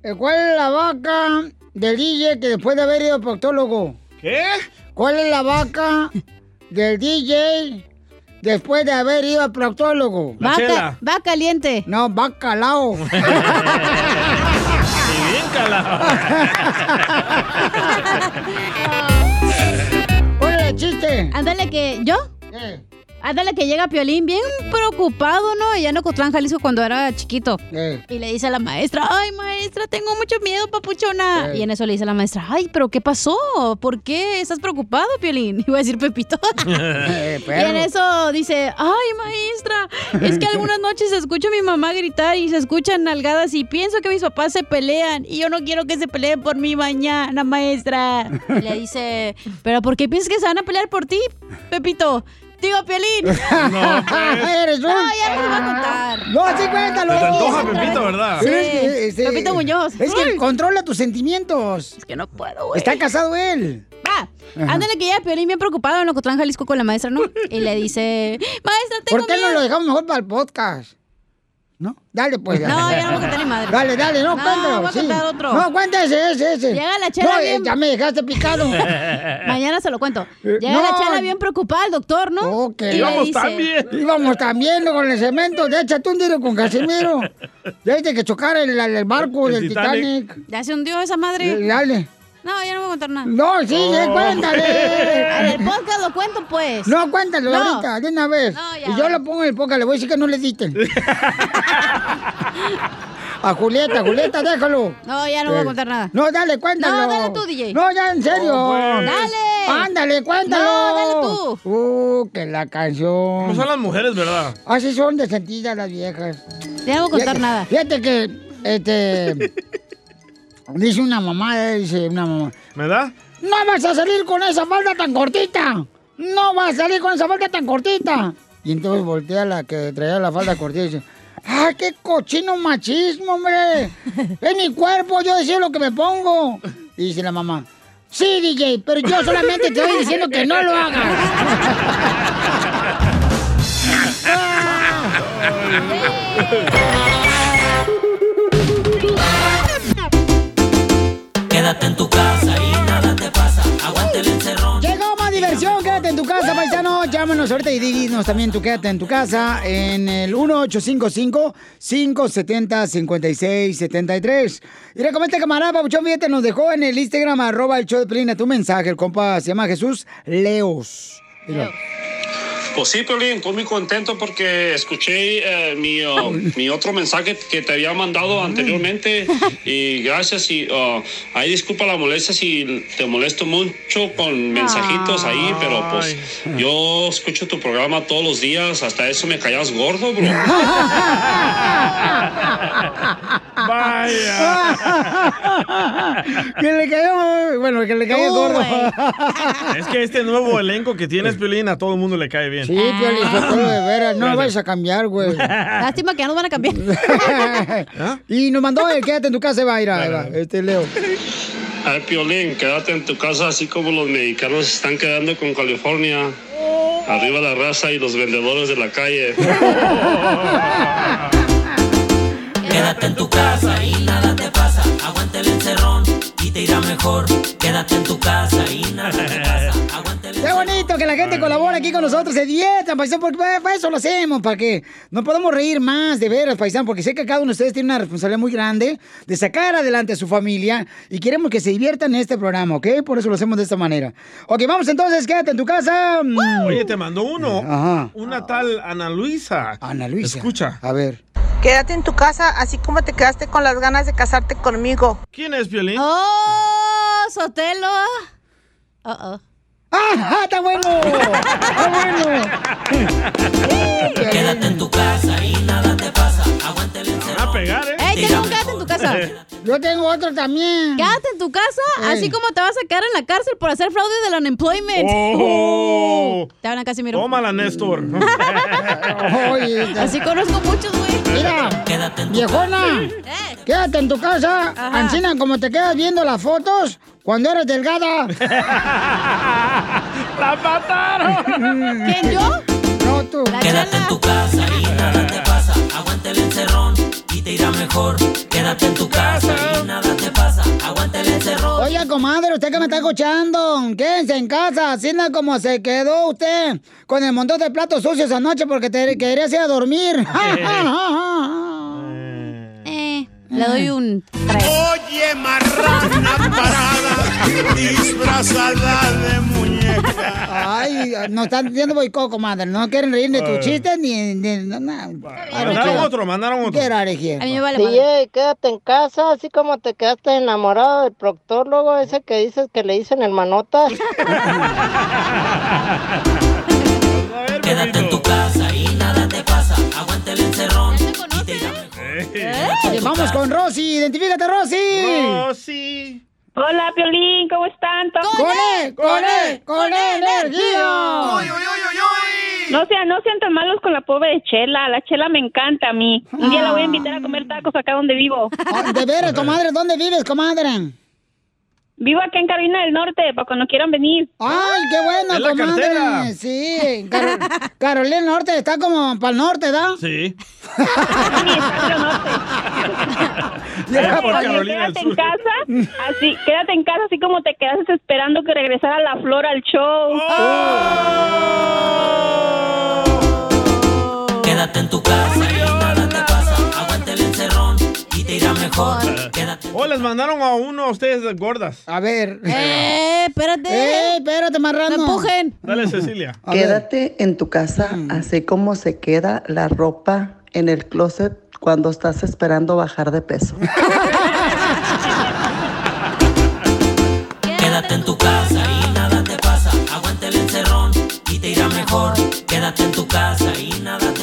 Speaker 1: eh, ¿Cuál es la vaca del DJ que después de haber ido al proctólogo?
Speaker 3: ¿Qué?
Speaker 1: ¿Cuál es la vaca del DJ después de haber ido al proctólogo?
Speaker 2: Va, ca- va caliente.
Speaker 1: No, va calao.
Speaker 3: Y bien calado.
Speaker 1: Órale, chiste.
Speaker 2: Ándale que. ¿Yo? Ándale que llega Piolín bien preocupado, ¿no? Y ya no Cotlán, Jalisco cuando era chiquito. Y le dice a la maestra, ay maestra, tengo mucho miedo, papuchona.
Speaker 10: Eh.
Speaker 2: Y en eso le dice a la maestra, ay, pero ¿qué pasó? ¿Por qué estás preocupado, Piolín? Iba a decir Pepito.
Speaker 1: Eh,
Speaker 2: y en eso dice, ay maestra, es que algunas noches escucho a mi mamá gritar y se escuchan nalgadas y pienso que mis papás se pelean y yo no quiero que se peleen por mí mañana, maestra. Y le dice, pero ¿por qué piensas que se van a pelear por ti, Pepito? Digo, Piolín.
Speaker 3: No, pues.
Speaker 1: Eres un...
Speaker 2: No, ya no te voy a contar.
Speaker 1: No, sí, cuéntalo.
Speaker 3: Se te antoja Pepito, ¿verdad?
Speaker 1: Sí, es que-
Speaker 2: Pepito Muñoz.
Speaker 1: Es que
Speaker 2: Ay.
Speaker 1: controla tus sentimientos.
Speaker 2: Es que no puedo, güey.
Speaker 1: Está casado él.
Speaker 2: Va.
Speaker 1: Ajá.
Speaker 2: Ándale que ya Piolín bien preocupado en Ocotlán, Jalisco con la maestra, ¿no? Y le dice, maestra, tengo
Speaker 1: ¿Por qué no
Speaker 2: miedo".
Speaker 1: lo dejamos mejor para el podcast? ¿No? Dale, pues.
Speaker 2: No,
Speaker 1: dale.
Speaker 2: ya no voy a contar ni madre.
Speaker 1: Dale, dale, no,
Speaker 2: No,
Speaker 1: cuéntalo.
Speaker 2: voy a
Speaker 1: sí.
Speaker 2: contar otro.
Speaker 1: No, cuenta ese, ese.
Speaker 2: Llega la chela
Speaker 1: No, eh,
Speaker 2: bien-
Speaker 1: Ya me dejaste picado.
Speaker 2: Mañana se lo cuento.
Speaker 1: Eh,
Speaker 2: Llega
Speaker 1: no.
Speaker 2: la chela bien preocupada al doctor, ¿no?
Speaker 1: Ok.
Speaker 2: Y le dice,
Speaker 1: Íbamos también con el cemento. De échate un tiro con Casimiro. Desde que chocara el, el barco
Speaker 2: El
Speaker 1: del Titanic.
Speaker 2: ¿Ya se hundió esa madre?
Speaker 1: Eh, Dale.
Speaker 2: No, ya no voy a contar nada.
Speaker 1: No, sí,
Speaker 2: Oh.
Speaker 1: eh, cuéntale.
Speaker 2: En el podcast lo cuento, pues.
Speaker 1: No, cuéntalo
Speaker 2: No.
Speaker 1: ahorita, de una vez.
Speaker 2: No, ya.
Speaker 1: y yo lo pongo en el podcast, le voy a decir que no le diten. a Julieta, Julieta, déjalo.
Speaker 2: No, ya no voy a contar nada.
Speaker 1: No, dale, cuéntalo.
Speaker 2: No, dale tú, DJ.
Speaker 1: No, ya, en serio.
Speaker 2: Pues. Dale.
Speaker 1: Ándale, cuéntalo.
Speaker 2: No, dale tú.
Speaker 1: Uh, que la canción.
Speaker 3: No son las mujeres, ¿verdad?
Speaker 1: Así son de sentidas las viejas.
Speaker 2: Ya no voy a contar
Speaker 1: Fíjate-
Speaker 2: nada.
Speaker 1: Fíjate que, este... dice una mamá, eh, dice una mamá.
Speaker 3: ¿Me da?
Speaker 1: No vas a salir con esa falda tan cortita. No vas a salir con esa falda tan cortita. Y entonces voltea la que traía la falda cortita y dice, ¡ah, qué cochino machismo, hombre! Es mi cuerpo, yo decido lo que me pongo. Y dice la mamá, sí, DJ, pero yo solamente te estoy diciendo que no lo hagas.
Speaker 16: Quédate en tu casa y nada te pasa. Aguante el encerrón.
Speaker 1: Llegó más diversión, quédate en tu casa, paisano. Llámanos ahorita y dinos también tú quédate en tu casa en el 1855-570-5673. Y le comenta camarada, Pabuchón, fíjate, nos dejó en el Instagram, arroba el show de Pelina, tu mensaje. El compa se llama Jesús Leos. Mira.
Speaker 17: Pues sí, Piolín, estoy muy contento porque escuché eh, mi, uh, mi otro mensaje que te había mandado anteriormente y gracias y uh, ahí disculpa la molestia si te molesto mucho con mensajitos ahí, pero pues yo escucho tu programa todos los días, hasta eso me callas gordo, bro.
Speaker 1: que le cayó, bueno, que le cayó gordo.
Speaker 3: Es que este nuevo elenco que tienes, Piolín, a todo el mundo le cae bien.
Speaker 1: Sí, Piolín, Sotelo, de veras, no lo
Speaker 3: Gracias.
Speaker 1: vayas a cambiar, güey.
Speaker 2: Lástima que ya nos van a cambiar.
Speaker 1: y nos mandó el quédate en tu casa, va a ir a este Leo.
Speaker 17: Ay, Piolín, quédate en tu casa así como los mexicanos se están quedando con California. Arriba la raza y los vendedores de la calle.
Speaker 16: Quédate en tu casa y nada te pasa. Aguante el encerrón y te irá mejor. Quédate en tu casa y nada te pasa. Aguante el
Speaker 1: ¡Qué bonito que la gente colabora aquí con nosotros, se diviertan, paisano, porque para para eso lo hacemos, para que nos podamos reír más, de veras, paisano, porque sé que cada uno de ustedes tiene una responsabilidad muy grande de sacar adelante a su familia y queremos que se diviertan en este programa, ¿ok? Por eso lo hacemos de esta manera. Ok, vamos entonces, quédate en tu casa.
Speaker 3: Oye, te mandó uno.
Speaker 1: Ajá.
Speaker 3: Una tal Ana Luisa.
Speaker 1: Ana Luisa.
Speaker 3: Escucha.
Speaker 1: A ver.
Speaker 18: Quédate en tu casa, así como te quedaste con las ganas de casarte conmigo.
Speaker 3: ¿Quién es Violín?
Speaker 2: ¡Oh, Sotelo! Uh -oh.
Speaker 1: ¡Ah, está bueno! ¡Está bueno!
Speaker 16: Quédate en tu casa y nada te pasa. Aguante el encerrón.
Speaker 3: A pegar, ¿eh?
Speaker 2: ¡Ey, tengo un quédate en tu casa!
Speaker 1: Yo tengo otro también.
Speaker 2: Quédate en tu casa,
Speaker 1: Ey.
Speaker 2: así como te vas a quedar en la cárcel por hacer fraude del unemployment.
Speaker 3: Oh.
Speaker 2: Te van a casi miro.
Speaker 3: Tómala, Néstor.
Speaker 2: Así conozco muchos, güey.
Speaker 1: Mira,
Speaker 16: Quédate en tu
Speaker 1: viejona,
Speaker 2: Eh.
Speaker 1: quédate en tu casa.
Speaker 2: Ajá.
Speaker 1: Ancina, como te quedas viendo las fotos cuando eres delgada.
Speaker 3: ¡La mataron!
Speaker 2: ¿Quién, yo?
Speaker 1: No, tú.
Speaker 2: La
Speaker 16: Quédate en tu casa y nada te pasa. Aguante el encerrón y te irá mejor. Quédate en tu casa y nada te pasa. Aguante el encerrón.
Speaker 1: Oiga, comadre, usted que me está escuchando, quédense en casa, así no como se quedó usted con el montón de platos sucios anoche porque te querías ir a dormir.
Speaker 2: Eh, le doy un
Speaker 10: Oye, marrana parada, disfrazada de.
Speaker 1: Ay, nos están diciendo boicot, comadre. No quieren reír de tus chistes ni de... No, no.
Speaker 3: Mandaron otro, mandaron otro.
Speaker 1: Here.
Speaker 2: A mí me vale madre.
Speaker 18: DJ, quédate en casa, así como te quedaste enamorado del proctólogo ese que dices que le dicen el manotas.
Speaker 16: Quédate en tu casa y nada te pasa. Aguante el encerrón.
Speaker 1: Oye, vamos con Rosy. Identifícate, Rosy.
Speaker 3: Rosy.
Speaker 11: Hola, Piolín, ¿cómo están?
Speaker 1: ¡Con él! ¡Con él! ¡Con energía!
Speaker 11: No sean, no sean tan malos con la pobre Chela. La Chela me encanta a mí. Un día la voy a invitar a comer tacos acá donde vivo.
Speaker 1: Ah, De veras, comadre, ¿dónde vives, comadre?
Speaker 11: Vivo acá en Carolina del Norte, para cuando quieran venir.
Speaker 1: ¡Ay, qué bueno,
Speaker 3: la
Speaker 1: comadre!
Speaker 3: cartera.
Speaker 1: Sí, Caro- Carolina del Norte está como para el norte, ¿da?
Speaker 3: Sí.
Speaker 1: Ya,
Speaker 3: por Carolina
Speaker 11: quédate en casa, así, quédate en casa así como te quedaste esperando que regresara la flor al show.
Speaker 16: Quédate en tu casa mejor. Quédate.
Speaker 3: Oh, les mandaron a uno a ustedes de gordas.
Speaker 1: A ver.
Speaker 2: Eh, espérate.
Speaker 1: ¡Eh, espérate, marrano!
Speaker 2: No empujen.
Speaker 3: Dale, Cecilia.
Speaker 1: A ver.
Speaker 19: Quédate en tu casa, así como se queda la ropa en el closet cuando estás esperando bajar de peso.
Speaker 16: Quédate en tu casa y nada te pasa. Aguante el encerrón y te irá mejor. Quédate en tu casa y nada te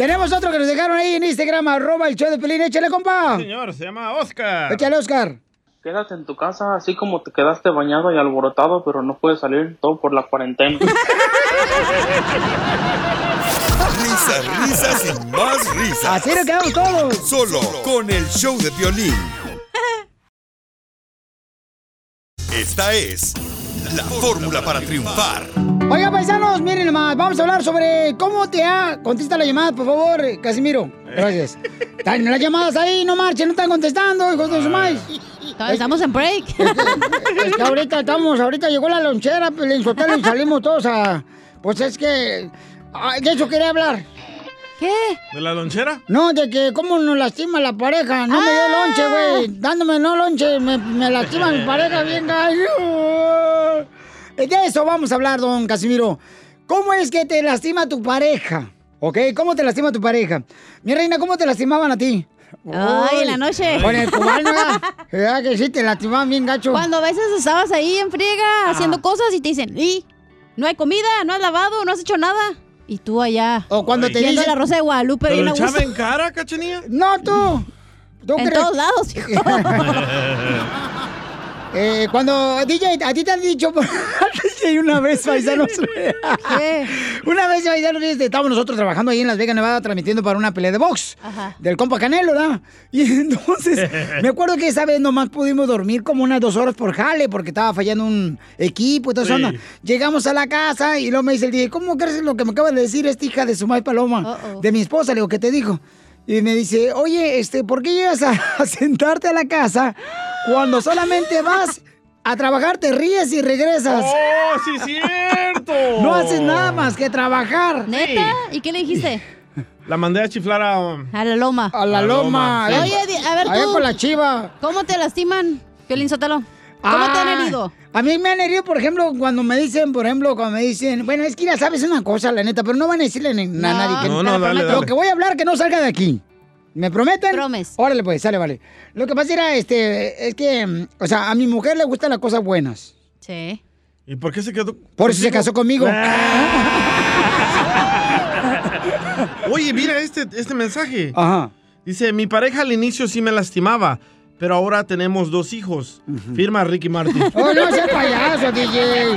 Speaker 1: Tenemos otro que nos dejaron ahí en Instagram, arroba el show de Pelín. Échale, compa.
Speaker 3: Señor, se llama Oscar.
Speaker 1: Échale, Oscar.
Speaker 20: Quédate en tu casa así como te quedaste bañado y alborotado, pero no puedes salir todo por la cuarentena.
Speaker 4: Risas, risas y más risas.
Speaker 1: Así nos quedamos todos.
Speaker 4: Solo con el show de violín. Esta es la fórmula para triunfar.
Speaker 1: Oiga, paisanos, miren nomás, vamos a hablar sobre cómo te ha... Contesta la llamada, por favor, eh, Casimiro. Gracias. Están las llamadas ahí, no marchen, no están contestando, hijos de su maíz.
Speaker 2: Estamos en break.
Speaker 1: Es que ahorita estamos, ahorita llegó la lonchera, Pelín Sotelo, y salimos todos a... Pues es que... de eso quería hablar.
Speaker 2: ¿Qué?
Speaker 3: ¿De la lonchera?
Speaker 1: No, de que cómo nos lastima la pareja. No me dio lonche, güey. Dándome no lonche, me, me lastima mi pareja bien gallo. De eso vamos a hablar, don Casimiro. ¿Cómo es que te lastima tu pareja? ¿Ok? ¿Cómo te lastima tu pareja? Mi reina, ¿cómo te lastimaban a ti?
Speaker 2: Ay, en la noche.
Speaker 1: Con el cubano, ¿verdad? ¿Verdad que sí te lastimaban bien gacho?
Speaker 2: Cuando a veces estabas ahí en friega haciendo cosas y te dicen, y no hay comida, no has lavado, no has hecho nada. Y tú allá.
Speaker 1: O cuando te dicen-
Speaker 2: la Rosa de Guadalupe
Speaker 3: ¿Te lo echaba en cara, cachanilla?
Speaker 1: No, tú. ¿Tú
Speaker 2: En
Speaker 1: crees?
Speaker 2: todos lados, hijo.
Speaker 1: Eh, cuando, DJ, a ti te han dicho, una vez, paisanos. Una vez, paisanos, este, estábamos nosotros trabajando ahí en Las Vegas, Nevada, transmitiendo para una pelea de box.
Speaker 2: Ajá.
Speaker 1: Del compa Canelo, ¿verdad? Y entonces, me acuerdo que esa vez nomás pudimos dormir como unas dos horas por jale, porque estaba fallando un equipo y todo eso.
Speaker 10: Sí.
Speaker 1: onda. Llegamos a la casa y luego me dice el DJ, ¿cómo crees lo que me acaba de decir esta hija de su madre paloma? De mi esposa, le digo, ¿qué te dijo? Y me dice, oye, este, ¿por qué llegas a, a sentarte a la casa cuando solamente vas a trabajar, te ríes y regresas.
Speaker 3: ¡Oh, sí, cierto!
Speaker 1: No haces nada más que trabajar.
Speaker 2: ¿Neta? ¿Y qué le dijiste?
Speaker 3: La mandé a chiflar a...
Speaker 2: A la loma.
Speaker 1: A la loma.
Speaker 3: sí.
Speaker 2: Oye, di- a ver
Speaker 1: Allá
Speaker 2: tú.
Speaker 1: con la chiva.
Speaker 2: ¿Cómo te lastiman, Piolín Sotelo? ¿Cómo te han
Speaker 1: Ah,
Speaker 2: herido?
Speaker 1: A mí me han herido, por ejemplo, cuando me dicen, por ejemplo, cuando me dicen, bueno, es que ya sabes una cosa, la neta, pero no van a decirle ni- a nadie que
Speaker 3: No, no, dale, dale.
Speaker 1: Lo que voy a hablar, que no salga de aquí. ¿Me prometen? Promes. Órale, pues, sale, vale. Lo que pasa era, este, es que, o sea, a mi mujer le gustan las cosas buenas.
Speaker 2: Sí.
Speaker 3: ¿Y por qué se quedó?
Speaker 1: Por eso se casó conmigo.
Speaker 3: Oye, mira este, este mensaje.
Speaker 1: Ajá.
Speaker 3: Dice, mi pareja al inicio sí me lastimaba, pero ahora tenemos dos hijos. Firma Ricky Martin.
Speaker 1: ¡Oh, no seas payaso, DJ!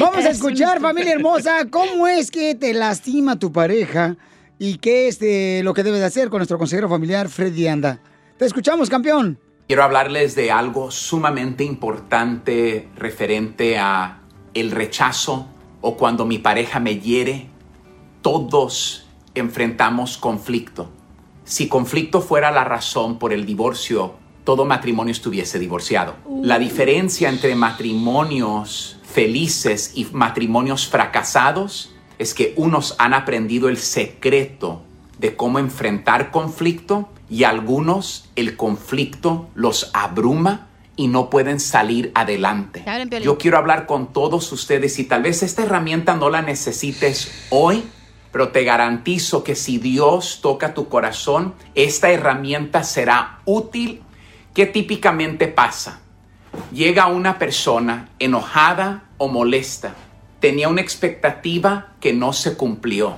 Speaker 1: Vamos a escuchar, familia hermosa, cómo es que te lastima tu pareja y qué es eh, lo que debes de hacer con nuestro consejero familiar, Freddy Anda. Te escuchamos, campeón.
Speaker 21: Quiero hablarles de algo sumamente importante referente a el rechazo o cuando mi pareja me hiere. Todos enfrentamos conflicto. Si conflicto fuera la razón por el divorcio, todo matrimonio estuviese divorciado. La diferencia entre matrimonios felices y matrimonios fracasados es que unos han aprendido el secreto de cómo enfrentar conflicto y algunos el conflicto los abruma y no pueden salir adelante. Yo quiero hablar con todos ustedes y tal vez esta herramienta no la necesites hoy, pero te garantizo que si Dios toca tu corazón, esta herramienta será útil. ¿Qué típicamente pasa? Llega una persona enojada o molesta. Tenía una expectativa que no se cumplió.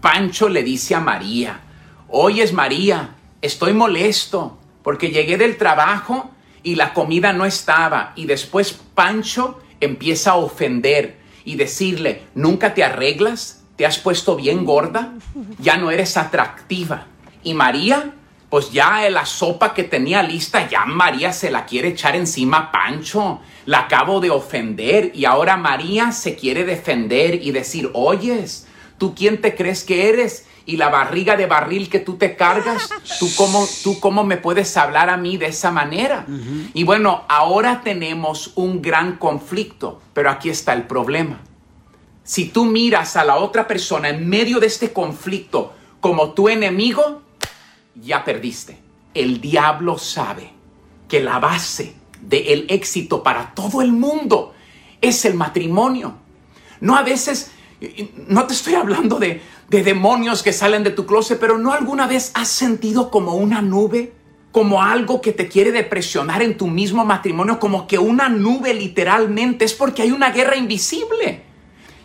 Speaker 21: Pancho le dice a María, oyes María, estoy molesto porque llegué del trabajo y la comida no estaba. Y después Pancho empieza a ofender y decirle, ¿nunca te arreglas? ¿Te has puesto bien gorda? Ya no eres atractiva. Y María, pues ya la sopa que tenía lista, ya María se la quiere echar encima a Pancho. La acabo de ofender y ahora María se quiere defender y decir, oyes, ¿tú quién te crees que eres? Y la barriga de barril que tú te cargas, ¿tú cómo, tú cómo me puedes hablar a mí de esa manera? Y bueno, ahora tenemos un gran conflicto, pero aquí está el problema. Si tú miras a la otra persona en medio de este conflicto como tu enemigo, ya perdiste. El diablo sabe que la base del éxito para todo el mundo es el matrimonio. No a veces, no te estoy hablando de, de demonios que salen de tu closet, pero no alguna vez has sentido como una nube, como algo que te quiere depresionar en tu mismo matrimonio, como que una nube literalmente es porque hay una guerra invisible.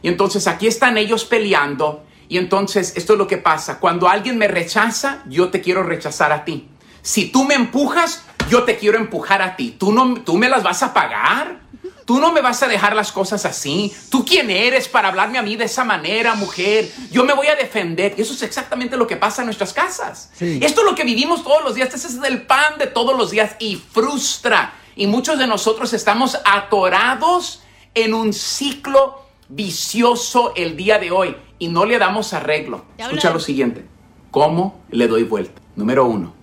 Speaker 21: Y entonces aquí están ellos peleando. Y entonces esto es lo que pasa. Cuando alguien me rechaza, yo te quiero rechazar a ti. Si tú me empujas, yo te quiero empujar a ti. Tú, no, tú me las vas a pagar. Tú no me vas a dejar las cosas así. ¿Tú quién eres para hablarme a mí de esa manera, mujer? Yo me voy a defender. Y eso es exactamente lo que pasa en nuestras casas. Esto es lo que vivimos todos los días. Este es el pan de todos los días y frustra. Y muchos de nosotros estamos atorados en un ciclo vicioso el día de hoy y no le damos arreglo. Escucha lo siguiente. ¿Cómo le doy vuelta? Número uno,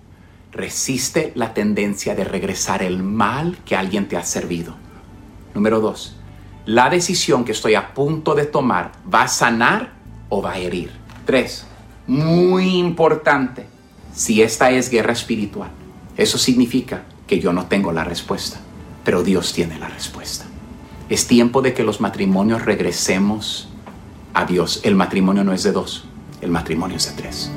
Speaker 21: resiste la tendencia de regresar el mal que alguien te ha servido. Número dos, la decisión que estoy a punto de tomar va a sanar o va a herir. Tres, muy importante, si esta es guerra espiritual, eso significa que yo no tengo la respuesta, pero Dios tiene la respuesta. Es tiempo de que los matrimonios regresemos a Dios. El matrimonio no es de dos, el matrimonio es de tres.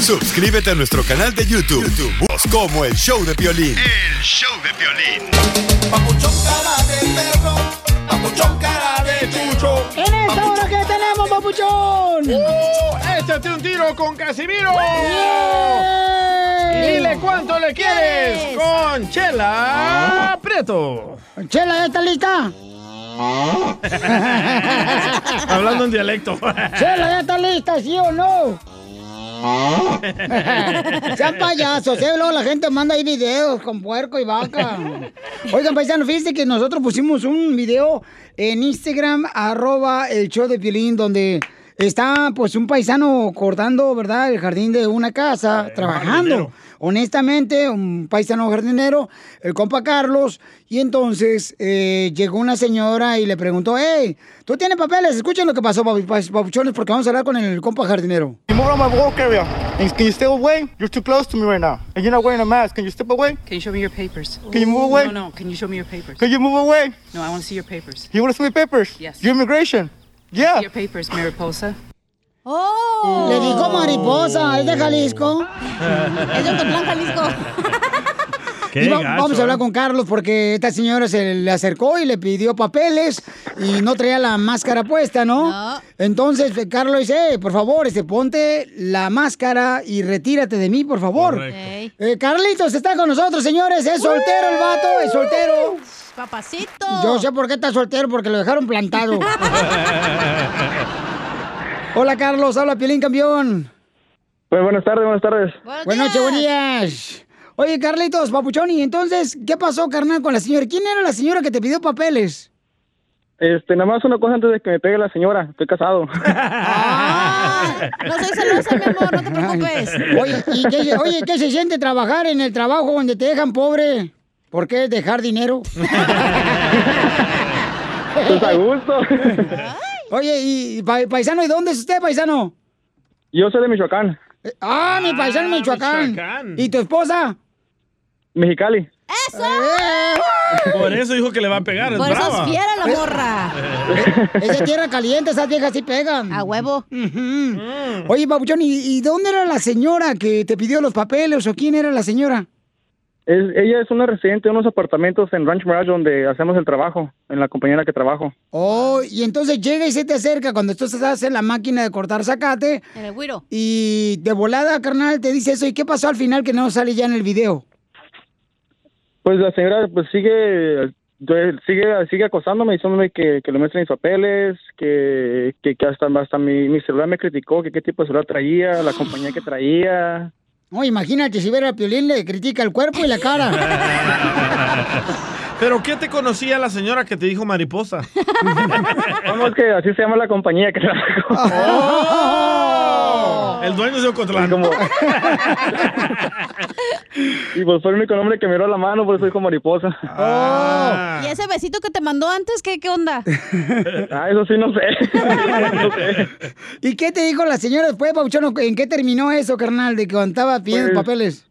Speaker 4: Suscríbete a nuestro canal de YouTube. YouTube, como el show de violín. El show de violín.
Speaker 10: cara de perro, papuchón cara de chucho.
Speaker 1: En esta hora que tenemos, papuchón.
Speaker 3: échate un tiro con Casimiro.
Speaker 1: ¡Yay!
Speaker 3: Dile cuánto le quieres con Chela Prieto.
Speaker 1: Chela, ¿ya está lista?
Speaker 3: Hablando en dialecto.
Speaker 1: Chela, ¿ya está lista, sí o no? Sean payasos, ¿eh? Luego la gente manda ahí videos con puerco y vaca. Oigan, paisanos, fíjense que nosotros pusimos un video en Instagram, arroba el show de Piolín, donde está pues un paisano cortando, ¿verdad? El jardín de una casa, trabajando. Honestamente, un paisano jardinero, el compa Carlos, y entonces eh, llegó una señora y le preguntó, hey, ¿tú tienes papeles? Escuchen lo que pasó, papuchones, porque vamos a hablar con el compa jardinero.
Speaker 22: You move around my work area. And can you step away? You're too close to me right now. And you're not wearing a mask. Can you step away?
Speaker 7: Can you show me your papers?
Speaker 22: Can you move away?
Speaker 7: No, no. Can you show me your papers?
Speaker 22: Can you move away?
Speaker 7: No, I want to see your papers.
Speaker 22: You want to see my papers?
Speaker 7: Yes.
Speaker 22: Your immigration. Yeah.
Speaker 7: Your papers, Mariposa.
Speaker 2: ¡Oh!
Speaker 1: Le dijo mariposa, es de Jalisco.
Speaker 2: Es de Ocotlán, Jalisco.
Speaker 1: Y va- vamos a hablar con Carlos porque esta señora se le acercó y le pidió papeles y no traía la máscara puesta, ¿no? Entonces eh, Carlos dice, "Eh, por favor, este, ponte la máscara y retírate de mí, por favor.
Speaker 2: Correcto.
Speaker 1: Eh, Carlitos está con nosotros, señores. Es soltero el vato, es soltero.
Speaker 2: Papacito.
Speaker 1: Yo sé por qué está soltero, porque lo dejaron plantado. Hola, Carlos. Habla Piolín Campeón.
Speaker 23: Pues buenas tardes, buenas tardes.
Speaker 1: Buenas noches, buenos días. Oye, Carlitos, papuchón, y entonces, ¿qué pasó, carnal, con la señora? ¿Quién era la señora que te pidió papeles?
Speaker 23: Este, nada más una cosa antes de que me pegue la señora. Estoy casado.
Speaker 2: No soy celosa, mi amor, no te preocupes.
Speaker 1: Oye, ¿y qué, se- oye, ¿qué se siente trabajar en el trabajo donde te dejan pobre? ¿Por qué dejar dinero?
Speaker 23: Pues a gusto.
Speaker 1: Oye, y pa- paisano, ¿y dónde es usted, paisano?
Speaker 23: Yo soy de Michoacán,
Speaker 1: Ah, mi paisano Michoacán.
Speaker 3: Michoacán.
Speaker 1: ¿Y tu esposa?
Speaker 23: Mexicali.
Speaker 3: Por eso dijo que le va a pegar. es
Speaker 2: Por eso
Speaker 3: brava.
Speaker 2: es fiera la morra.
Speaker 1: Es de tierra caliente, esas viejas sí pegan.
Speaker 2: A huevo.
Speaker 1: Oye, papuchón, ¿y, y dónde era la señora que te pidió los papeles o quién era la señora?
Speaker 23: Es, ella es una residente de unos apartamentos en Ranch Mirage donde hacemos el trabajo, en la compañía en la que trabajo.
Speaker 1: Oh, y entonces llega y se te acerca cuando tú estás en la máquina de cortar zacate
Speaker 2: En el güiro.
Speaker 1: y de volada, carnal, te dice eso. ¿Y qué pasó al final que no sale ya en el video?
Speaker 23: Pues la señora pues sigue sigue sigue acosándome diciéndome que, que le muestren mis papeles, que, que, que hasta, hasta mi, mi celular me criticó, que qué tipo de celular traía, la compañía que traía.
Speaker 1: No, imagínate si ver a Piolín le critica el cuerpo y la cara.
Speaker 3: ¿Pero qué te conocía la señora que te dijo mariposa?
Speaker 23: Vamos que así se llama la compañía que trabajo.
Speaker 3: Oh. El dueño de Ocotlán.
Speaker 23: Y pues fue el único nombre que me dio la mano, por eso dijo mariposa.
Speaker 3: Ah.
Speaker 2: ¿Y ese besito que te mandó antes, qué, qué onda?
Speaker 23: Ah, eso sí no sé. No sé.
Speaker 1: ¿Y qué te dijo la señora después, Pauchón? ¿En qué terminó eso, carnal, de que estaba pidiendo
Speaker 23: Pues-
Speaker 1: papeles?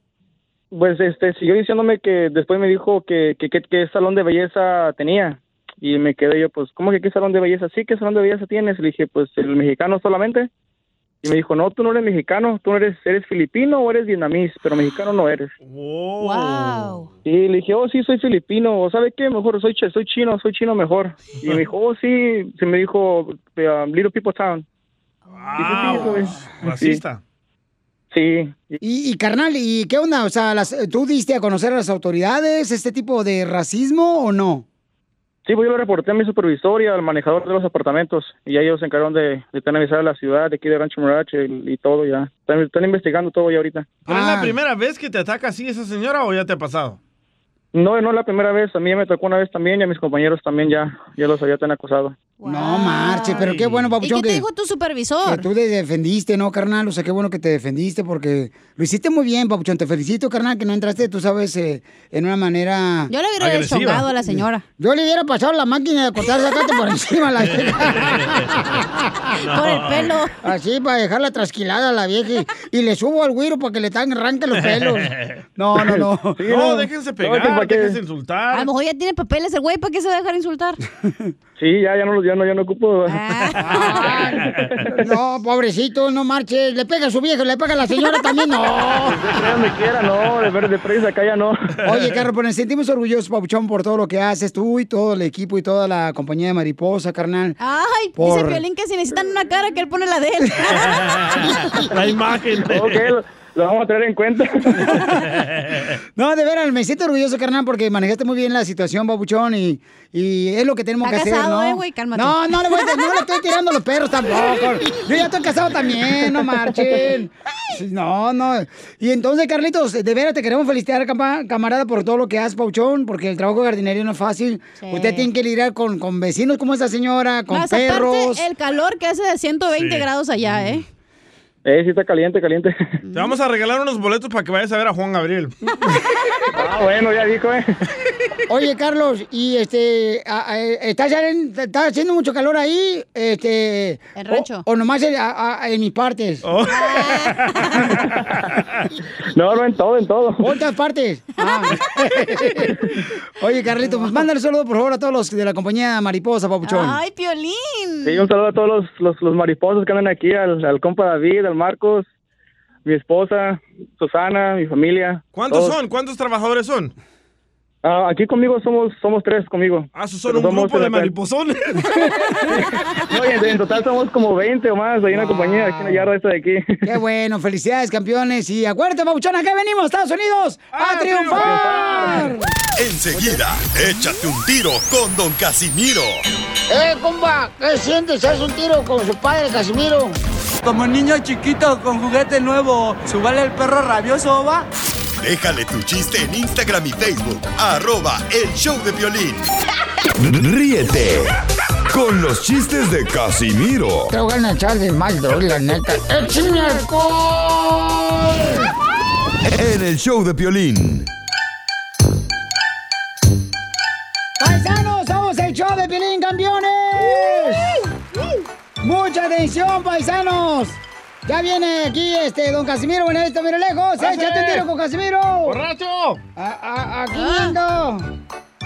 Speaker 23: Pues este, siguió diciéndome que después me dijo que, que, que, qué salón de belleza tenía. Y me quedé yo, pues, ¿cómo que qué salón de belleza? Sí, ¿qué salón de belleza tienes? Le dije, pues, el mexicano solamente. Y me dijo, no, tú no eres mexicano, tú eres, eres filipino o eres vietnamís, pero mexicano no eres.
Speaker 2: Wow.
Speaker 23: Y le dije, oh, sí, soy filipino, o ¿sabe qué? Mejor soy, soy chino, soy chino mejor. Y me dijo, oh, sí, se me dijo, um, Little People Town. Dije, sí, eso es.
Speaker 3: Racista.
Speaker 23: Sí.
Speaker 1: Y, y, carnal, ¿y qué onda? O sea, las- ¿tú diste a conocer a las autoridades este tipo de racismo o no?
Speaker 23: Sí, pues yo lo reporté a mi supervisor y al manejador de los apartamentos y ya ellos se encargaron de, de tener a la ciudad de aquí de Rancho Mirage y, y todo ya. Están, están investigando todo ya ahorita.
Speaker 3: ¿Pero es
Speaker 1: Ah.
Speaker 3: la primera vez que te ataca así esa señora o ya te ha pasado?
Speaker 23: No, no es la primera vez, a mí ya me tocó una vez también y a mis compañeros también ya, ya los había tan acosado.
Speaker 1: No marche, pero qué bueno,
Speaker 2: ¿Y
Speaker 1: Papuchón,
Speaker 2: qué te
Speaker 1: que,
Speaker 2: dijo tu supervisor?
Speaker 1: que tú te defendiste, ¿no, carnal? O sea, qué bueno que te defendiste porque lo hiciste muy bien, Papuchón. Te felicito, carnal, que no entraste, tú sabes, eh, en una manera...
Speaker 2: Yo le hubiera deschongado a la señora.
Speaker 1: Yo le hubiera pasado la máquina de cortar zacate por encima a la vieja.
Speaker 2: Por el pelo.
Speaker 1: Así, para dejarla trasquilada a la vieja. Y, y le subo al güiro para que le tan arranque los pelos. No, no, no.
Speaker 3: no, déjense pegar, déjense insultar.
Speaker 2: A lo mejor ya tiene papeles el güey, ¿para qué se va a dejar insultar?
Speaker 23: Sí, ya, ya no, ya no, ya no ocupo.
Speaker 1: No, pobrecito, no marche. Le pega a su vieja, le pega a la señora también, no.
Speaker 23: me quiera, no, de ver de prisa acá ya no.
Speaker 1: Oye, carnal, pues nos sentimos orgullosos, Papuchón, por todo lo que haces tú y todo el equipo y toda la compañía de Mariposa, carnal.
Speaker 2: Ay,
Speaker 1: Por-
Speaker 2: dice Piolín que si necesitan una cara, que él pone la de él.
Speaker 3: La imagen.
Speaker 23: Ok, lo, lo vamos a tener en cuenta.
Speaker 1: No, de veras, me siento orgulloso, carnal, porque manejaste muy bien la situación, Papuchón, y, y es lo que tenemos
Speaker 2: Está
Speaker 1: que hacer, ¿no?
Speaker 2: eh, cálmate.
Speaker 1: No, no le, voy a- no le estoy tirando los perros tampoco. Yo ya estoy casado también, no marchen. No, no. Y entonces, Carlitos, de veras te queremos felicitar, camarada, por todo lo que haces, Pauchón, porque el trabajo de jardinería no es fácil. Usted tiene que lidiar con, con vecinos como esa señora, con
Speaker 2: Más
Speaker 1: perros.
Speaker 2: aparte, el calor que hace de 120
Speaker 3: Sí.
Speaker 2: grados allá, ¿eh?
Speaker 24: Eh, sí está caliente, caliente.
Speaker 3: Te vamos a regalar unos boletos para que vayas a ver a Juan Gabriel.
Speaker 24: Ah, bueno, ya dijo, ¿eh?
Speaker 1: Oye, Carlos, y este, a- a- ¿está, está haciendo mucho calor ahí? Este,
Speaker 2: El rancho.
Speaker 1: O, o nomás en, a- a- en mis partes.
Speaker 3: Oh.
Speaker 24: No, no, en todo, en todo.
Speaker 1: ¿Otras partes? Ah. Oye, Carlitos, pues mándale un saludo, por favor, a todos los de la compañía Mariposa, Papuchón.
Speaker 2: ¡Ay, Piolín!
Speaker 24: Sí, un saludo a todos los, los, los mariposos que andan aquí, al, al compa David, al Marcos, mi esposa, Susana, mi familia.
Speaker 3: ¿Cuántos
Speaker 24: todos.
Speaker 3: son? ¿Cuántos trabajadores son?
Speaker 24: Ah, aquí conmigo somos somos tres conmigo.
Speaker 3: Ah, son
Speaker 24: Pero
Speaker 3: un
Speaker 24: somos
Speaker 3: grupo de mariposones.
Speaker 24: No, en, en total somos como 20 o más en la compañía, aquí en la yarda esta de aquí.
Speaker 1: Qué bueno, felicidades, campeones. Y acuérdate, Papuchón, acá venimos, Estados Unidos, a triunfar.
Speaker 4: Enseguida, échate un tiro con Don Casimiro.
Speaker 1: ¡Eh, compa! ¿Qué sientes? ¿Haz un tiro con su padre, Casimiro?
Speaker 22: Como niño chiquito con juguete nuevo, ¿subale el perro rabioso, va?
Speaker 4: Déjale tu chiste en Instagram y Facebook, arroba el show de violín. Ríete con los chistes de Casimiro
Speaker 1: Te voy a echar de mal, la neta. ¡Échame alcohol!
Speaker 4: en el show de violín.
Speaker 1: ¡Paisanos, somos el show de Pilín, campeones! ¡Mucha atención, paisanos! Ya viene aquí este don Casimiro, bueno, esto mira lejos.
Speaker 3: ¡Pase!
Speaker 1: ¡Échate un tiro con Casimiro!
Speaker 3: ¡Borracho!
Speaker 1: A- a- aquí
Speaker 2: Ah.
Speaker 1: ando.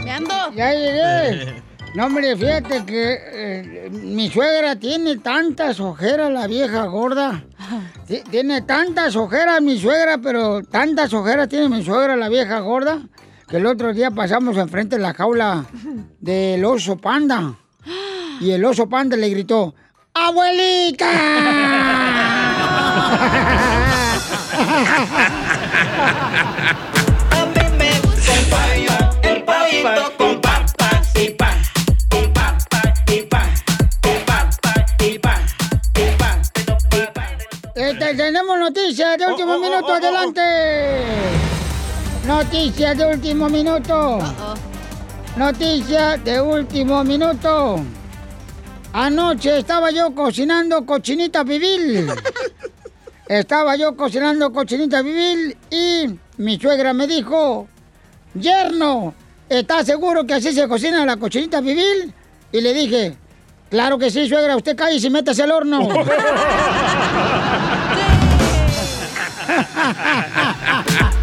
Speaker 2: ¿Qué ando?
Speaker 1: Ya llegué. No, hombre, fíjate que eh, mi suegra tiene tantas ojeras, la vieja gorda. Ti- Tiene tantas ojeras mi suegra, pero tantas ojeras tiene mi suegra, la vieja gorda, que el otro día pasamos enfrente de la jaula del oso panda. Y el oso panda le gritó, ¡Abuelita!
Speaker 10: El pollito con papas y pan. Con papas y pan. Con papas y pan. Con papas y pan.
Speaker 1: Este, tenemos noticias de último minuto, adelante. Noticias de último minuto. Noticias de último minuto. Anoche estaba yo cocinando cochinita pibil. Estaba yo cocinando cochinita pibil y mi suegra me dijo, yerno, ¿estás seguro que así se cocina la cochinita pibil? Y le dije, claro que sí, suegra, usted cae y se métase al horno.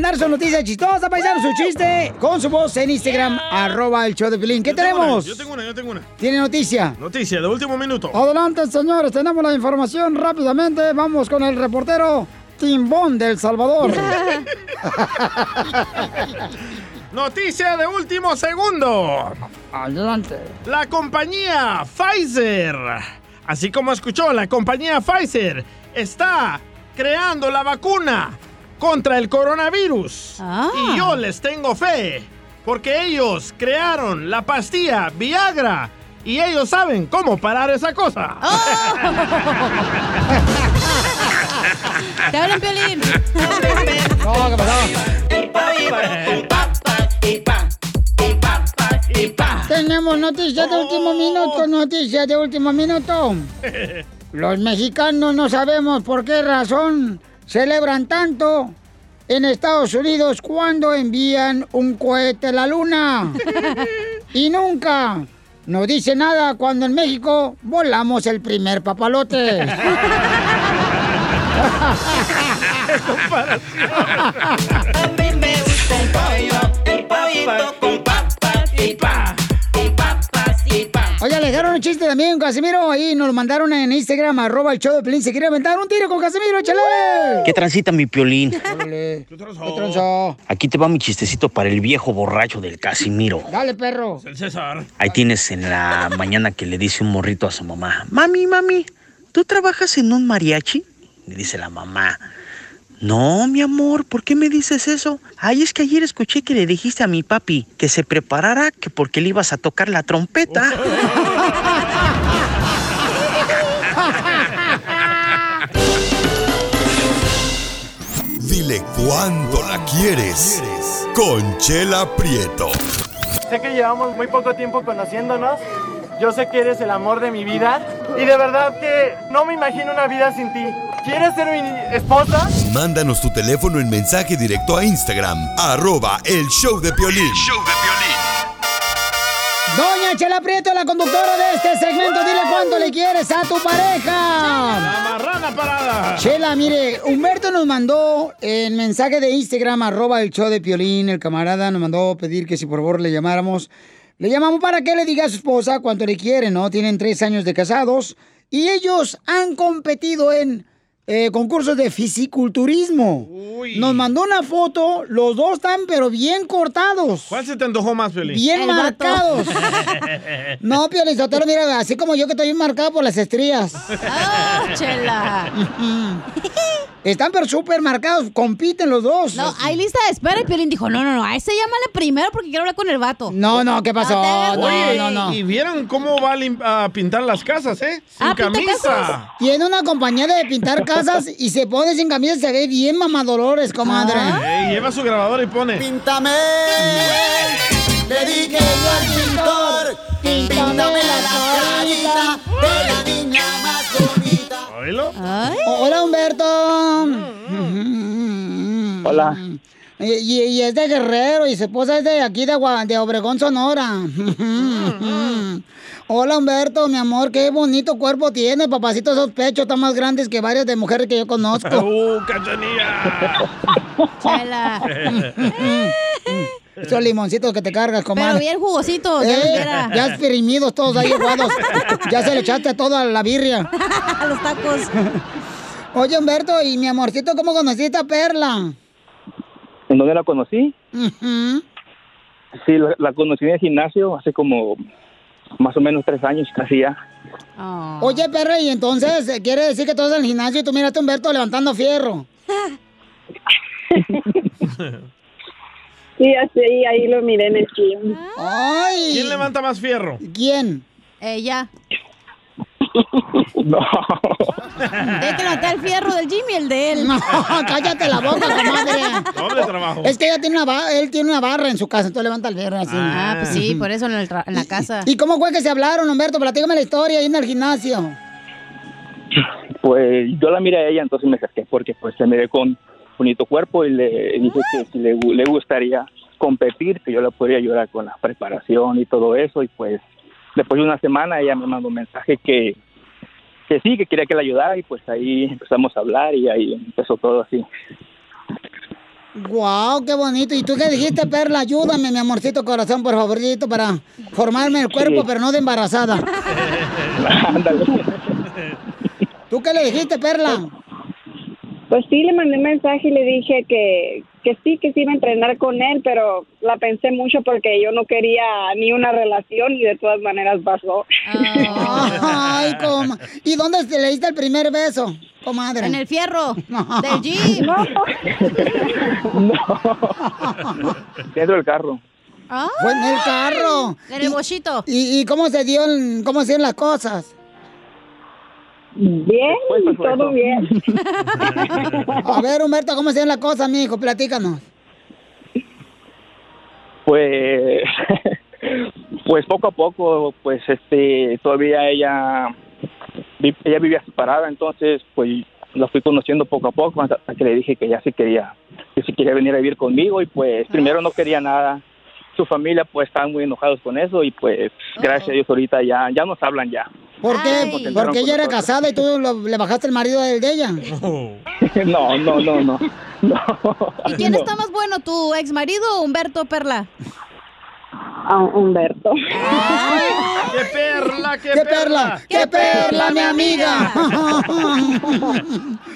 Speaker 1: mandar su noticia chistosa, paisano, su chiste, con su voz en Instagram, arroba el show de Pilín. ¿Qué
Speaker 3: Yo tengo una,
Speaker 1: tenemos?
Speaker 3: Yo tengo una, yo tengo una.
Speaker 1: ¿Tiene noticia?
Speaker 3: Noticia de último minuto.
Speaker 1: Adelante, señores, tenemos la información rápidamente. Vamos con el reportero Timbón del Salvador.
Speaker 3: Noticia de último segundo.
Speaker 1: Adelante.
Speaker 3: La compañía Pfizer, así como escuchó, la compañía Pfizer está creando la vacuna contra el coronavirus. Y yo les tengo fe, porque ellos crearon la pastilla Viagra y ellos saben cómo parar esa cosa.
Speaker 2: ¡Te hablan, Piolín!
Speaker 1: No, ¿qué pasó? Tenemos noticias de último minuto, noticias de último minuto. Los mexicanos no sabemos por qué razón celebran tanto en Estados Unidos cuando envían un cohete a la luna. Y nunca nos dice nada cuando en México volamos el primer papalote.
Speaker 10: El pollo, el pollito con papas y pan.
Speaker 1: Oye, le dejaron un chiste también, Casimiro. Ahí nos lo mandaron en Instagram, arroba el show de Pelín. Se quiere aventar un tiro con Casimiro, échale.
Speaker 25: ¿Qué transita mi piolín?
Speaker 1: ¿Qué tranzó?
Speaker 25: Aquí te va mi chistecito para el viejo borracho del Casimiro.
Speaker 1: Dale, perro.
Speaker 3: El César.
Speaker 25: Ahí tienes en la mañana que le dice un morrito a su mamá, mami, mami, ¿tú trabajas en un mariachi? Le dice la mamá, No, mi amor, ¿por qué me dices eso? Ay, es que ayer escuché que le dijiste a mi papi que se preparara que porque le ibas a tocar la trompeta.
Speaker 4: Dile cuándo la quieres. Conchela Prieto.
Speaker 6: Sé que llevamos muy poco tiempo conociéndonos. Yo sé que eres el amor de mi vida. Y de verdad que no me imagino una vida sin ti. ¿Quieres ser mi esposa?
Speaker 4: Mándanos tu teléfono en mensaje directo a Instagram, arroba el show de Piolín.
Speaker 1: Doña Chela Prieto, la conductora de este segmento, dile cuánto le quieres a tu pareja.
Speaker 3: La marrana parada.
Speaker 1: Chela, mire, Humberto nos mandó el mensaje de Instagram, arroba el show de Piolín, el camarada nos mandó pedir que si por favor le llamáramos. Le llamamos para que le diga a su esposa cuánto le quiere, ¿no? Tienen tres años de casados y ellos han competido en eh, concursos de fisiculturismo. Nos mandó una foto, los dos están pero bien cortados.
Speaker 3: ¿Cuál se te antojó más, Piolín?
Speaker 1: Bien marcados. No, Piolín Sotelo, mira, así como yo que estoy bien marcado por las estrías.
Speaker 2: ¡Ah, chela!
Speaker 1: Están pero súper marcados, compiten los dos.
Speaker 2: No, hay lista de espera y Piolín dijo, no, no, no, a ese llámale primero porque quiero hablar con el vato.
Speaker 1: No, no, ¿qué pasó? No,
Speaker 3: Oye,
Speaker 1: no, no.
Speaker 3: Y vieron cómo va a, pintar las casas, ¿eh? Sin
Speaker 1: Ah,
Speaker 3: camisa.
Speaker 1: casas. Tiene una compañía de pintar casas y se pone sin camisa y se ve bien mamadolores, comadre.
Speaker 3: Ey, lleva su grabador y pone.
Speaker 10: Píntame. Le dije yo al pintor, píntame la carita de la niña más bonita.
Speaker 3: ¿Oílo?
Speaker 1: Hola, Humberto.
Speaker 24: Hola.
Speaker 1: Y, y- y es de Guerrero y su esposa es de aquí, de, de Obregón, Sonora. Hola, Humberto, mi amor, qué bonito cuerpo tiene. Papacito, esos pechos están más grandes que varias de mujeres que yo conozco.
Speaker 3: ¡Uh, cachanilla!
Speaker 2: Chela.
Speaker 1: Esos limoncitos que te cargas, comadre.
Speaker 2: Pero bien jugositos, ya
Speaker 1: Eh, ya exprimidos todos ahí aguados. ya se le echaste toda la birria.
Speaker 2: A los tacos.
Speaker 1: Oye, Humberto, y mi amorcito, ¿cómo conociste a Perla?
Speaker 24: ¿En dónde la conocí? Sí, la, la conocí en el gimnasio hace como más o menos tres años, casi ya.
Speaker 1: Oye, Perla, y entonces eh, quiere decir que todos en el gimnasio y tú miraste a Humberto levantando fierro.
Speaker 11: Sí, así, ahí lo miré en el gym.
Speaker 1: Ay.
Speaker 3: ¿Quién levanta más fierro?
Speaker 1: ¿Quién?
Speaker 2: Ella.
Speaker 24: No.
Speaker 2: Tiene que el fierro del Jimmy, el de él.
Speaker 1: No, cállate la boca, comadre.
Speaker 3: Doble trabajo.
Speaker 1: Es que ella tiene una ba- él tiene una barra en su casa, entonces levanta el fierro así.
Speaker 2: Ah, pues sí, por eso en, el tra- en la casa.
Speaker 1: ¿Y cómo fue que se hablaron, Humberto? Platícame la historia ahí en el gimnasio.
Speaker 24: Pues yo la miré a ella, entonces me acerqué porque pues se miré con bonito cuerpo y le dije que si le, le gustaría competir, que yo le podría ayudar con la preparación y todo eso y pues después de una semana ella me mandó un mensaje que que sí, que quería que la ayudara y pues ahí empezamos a hablar y ahí empezó todo así.
Speaker 1: Guau, qué bonito. ¿Y tú qué dijiste, Perla? Ayúdame, mi amorcito corazón, por favorcito, para formarme el cuerpo,
Speaker 24: Sí.
Speaker 1: pero no de embarazada.
Speaker 24: Ándale.
Speaker 1: ¿Tú qué le dijiste, Perla?
Speaker 11: Pues sí, le mandé un mensaje y le dije que, que sí, que sí iba a entrenar con él, pero la pensé mucho porque yo no quería ni una relación y de todas maneras pasó.
Speaker 1: Ay, coma. ¿Y dónde te le diste el primer beso, comadre?
Speaker 2: En el fierro del Jeep.
Speaker 24: Dentro del carro.
Speaker 1: Fue en el carro.
Speaker 2: En el bochito.
Speaker 1: ¿Y, y cómo se dio, el- cómo se dieron las cosas?
Speaker 11: Bien, todo bien.
Speaker 1: A ver, Humberto, ¿cómo se las cosas, mijo? Platícanos.
Speaker 24: Pues, pues poco a poco, pues este, todavía ella, ella vivía separada, entonces pues la fui conociendo poco a poco hasta que le dije que ya se quería, que si quería venir a vivir conmigo y pues primero no quería nada. Su familia pues estaban muy enojados con eso y pues gracias a Dios ahorita ya, ya nos hablan ya.
Speaker 1: ¿Por qué? Porque ella era casada y tú lo- le bajaste el marido del de ella.
Speaker 24: no, no, no, no.
Speaker 2: ¿Y quién está más bueno, tu ex marido o Humberto Perla?
Speaker 11: Humberto.
Speaker 3: ¡Qué perla, qué,
Speaker 1: ¡Qué perla! ¡Qué perla, mi amiga!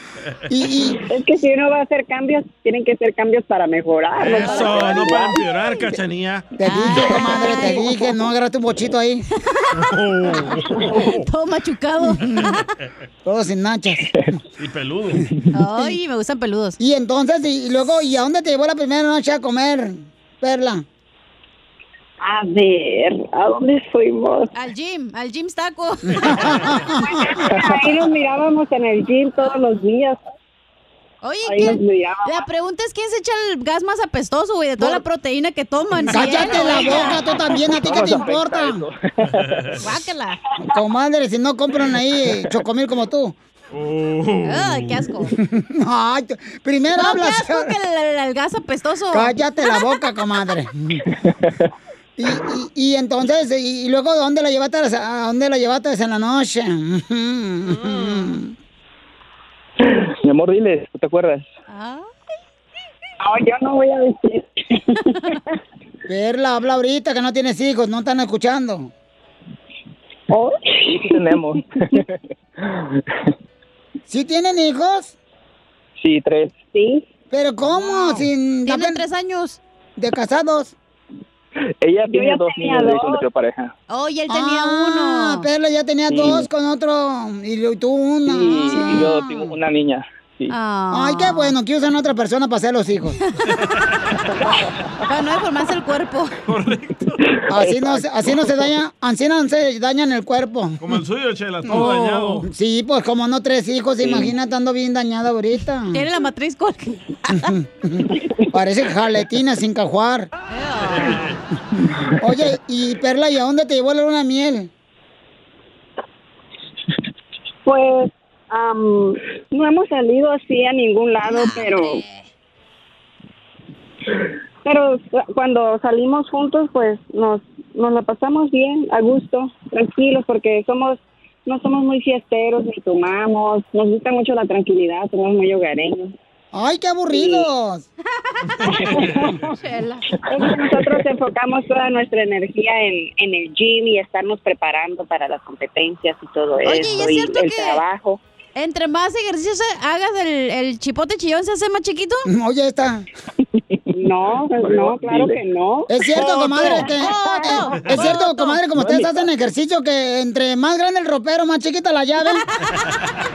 Speaker 26: Es que si uno va a hacer cambios, tienen que ser cambios para mejorar. no para
Speaker 3: Eso, no para empeorar, cachanía.
Speaker 1: Te dije, comadre, te dije, no agarraste un bochito ahí.
Speaker 2: Todo machucado.
Speaker 1: Todo sin nachas.
Speaker 3: Y peludo.
Speaker 2: Ay, me gustan peludos.
Speaker 1: Y entonces, y, y luego, ¿y a dónde te llevó la primera noche a comer, Perla?
Speaker 26: A ver, ¿a dónde fuimos?
Speaker 2: Al gym, al gym taco.
Speaker 26: Ahí nos mirábamos en el gym todos los días.
Speaker 2: Oye, ¿quién- la pregunta es quién se echa el gas más apestoso, güey, de toda la proteína que toman.
Speaker 1: Cállate
Speaker 2: o
Speaker 1: la boca, tú también, ¿a ti qué te importa?
Speaker 2: Guácala.
Speaker 1: Comadre, si no compran ahí chocomil como tú.
Speaker 2: Ay, qué asco.
Speaker 1: Ay, primero
Speaker 2: No, qué
Speaker 1: hablas.
Speaker 2: asco que el, el- el gas apestoso.
Speaker 1: Cállate la boca, comadre. Y, y, y entonces, y, y luego, ¿dónde la llevaste? ¿A dónde la llevaste en la noche?
Speaker 24: Mi amor, dile, ¿tú te acuerdas?
Speaker 26: No, yo no voy a decir.
Speaker 1: Perla, habla ahorita que no tienes hijos, no están escuchando.
Speaker 24: Sí, sí tenemos.
Speaker 1: ¿Sí tienen hijos?
Speaker 24: Sí, tres.
Speaker 26: Sí.
Speaker 1: ¿Pero cómo? Sin
Speaker 2: Tienen tres años.
Speaker 1: ¿De casados?
Speaker 24: Ella tiene dos
Speaker 1: tenía
Speaker 24: niños de
Speaker 1: dos.
Speaker 24: con otra pareja.
Speaker 2: Oh, y él tenía
Speaker 1: Ah,
Speaker 2: uno.
Speaker 1: Perla ya tenía
Speaker 24: Sí.
Speaker 1: dos con otro y tú una.
Speaker 24: Y, y yo tengo una niña. Sí.
Speaker 2: Ah.
Speaker 1: Ay, qué bueno, que usan a otra persona para hacer los hijos.
Speaker 2: Para no deformarse el cuerpo.
Speaker 1: Así no, se- así no se daña, así no se dañan el cuerpo.
Speaker 3: Como el suyo, Chela, todo
Speaker 1: Oh,
Speaker 3: dañado.
Speaker 1: Sí, pues como no tres hijos,
Speaker 3: Sí.
Speaker 1: imagínate ando bien dañada ahorita.
Speaker 2: Tiene la matriz
Speaker 1: Parece jaletina sin cajuar. Oye, y Perla, ¿y a dónde te llevó la luna miel?
Speaker 26: Pues am, no hemos salido así a ningún lado, pero pero cu- cuando salimos juntos, pues nos nos la pasamos bien, a gusto, tranquilos, porque somos no somos muy fiesteros ni tomamos, nos gusta mucho la tranquilidad, somos muy hogareños.
Speaker 1: ¡Ay, qué aburridos!
Speaker 26: Entonces nosotros enfocamos toda nuestra energía en, en el gym y estarnos preparando para las competencias y todo
Speaker 2: Oye, ¿y
Speaker 26: eso,
Speaker 2: es
Speaker 26: y el
Speaker 2: que
Speaker 26: trabajo.
Speaker 2: Entre más ejercicios hagas, el, el chipote chillón se hace más chiquito?
Speaker 1: Oye, está.
Speaker 26: No, no, claro que no.
Speaker 1: Es cierto, comadre, que...
Speaker 2: Foto,
Speaker 1: eh, es cierto, comadre, como ustedes hacen ejercicio, que entre más grande el ropero, más chiquita la llave.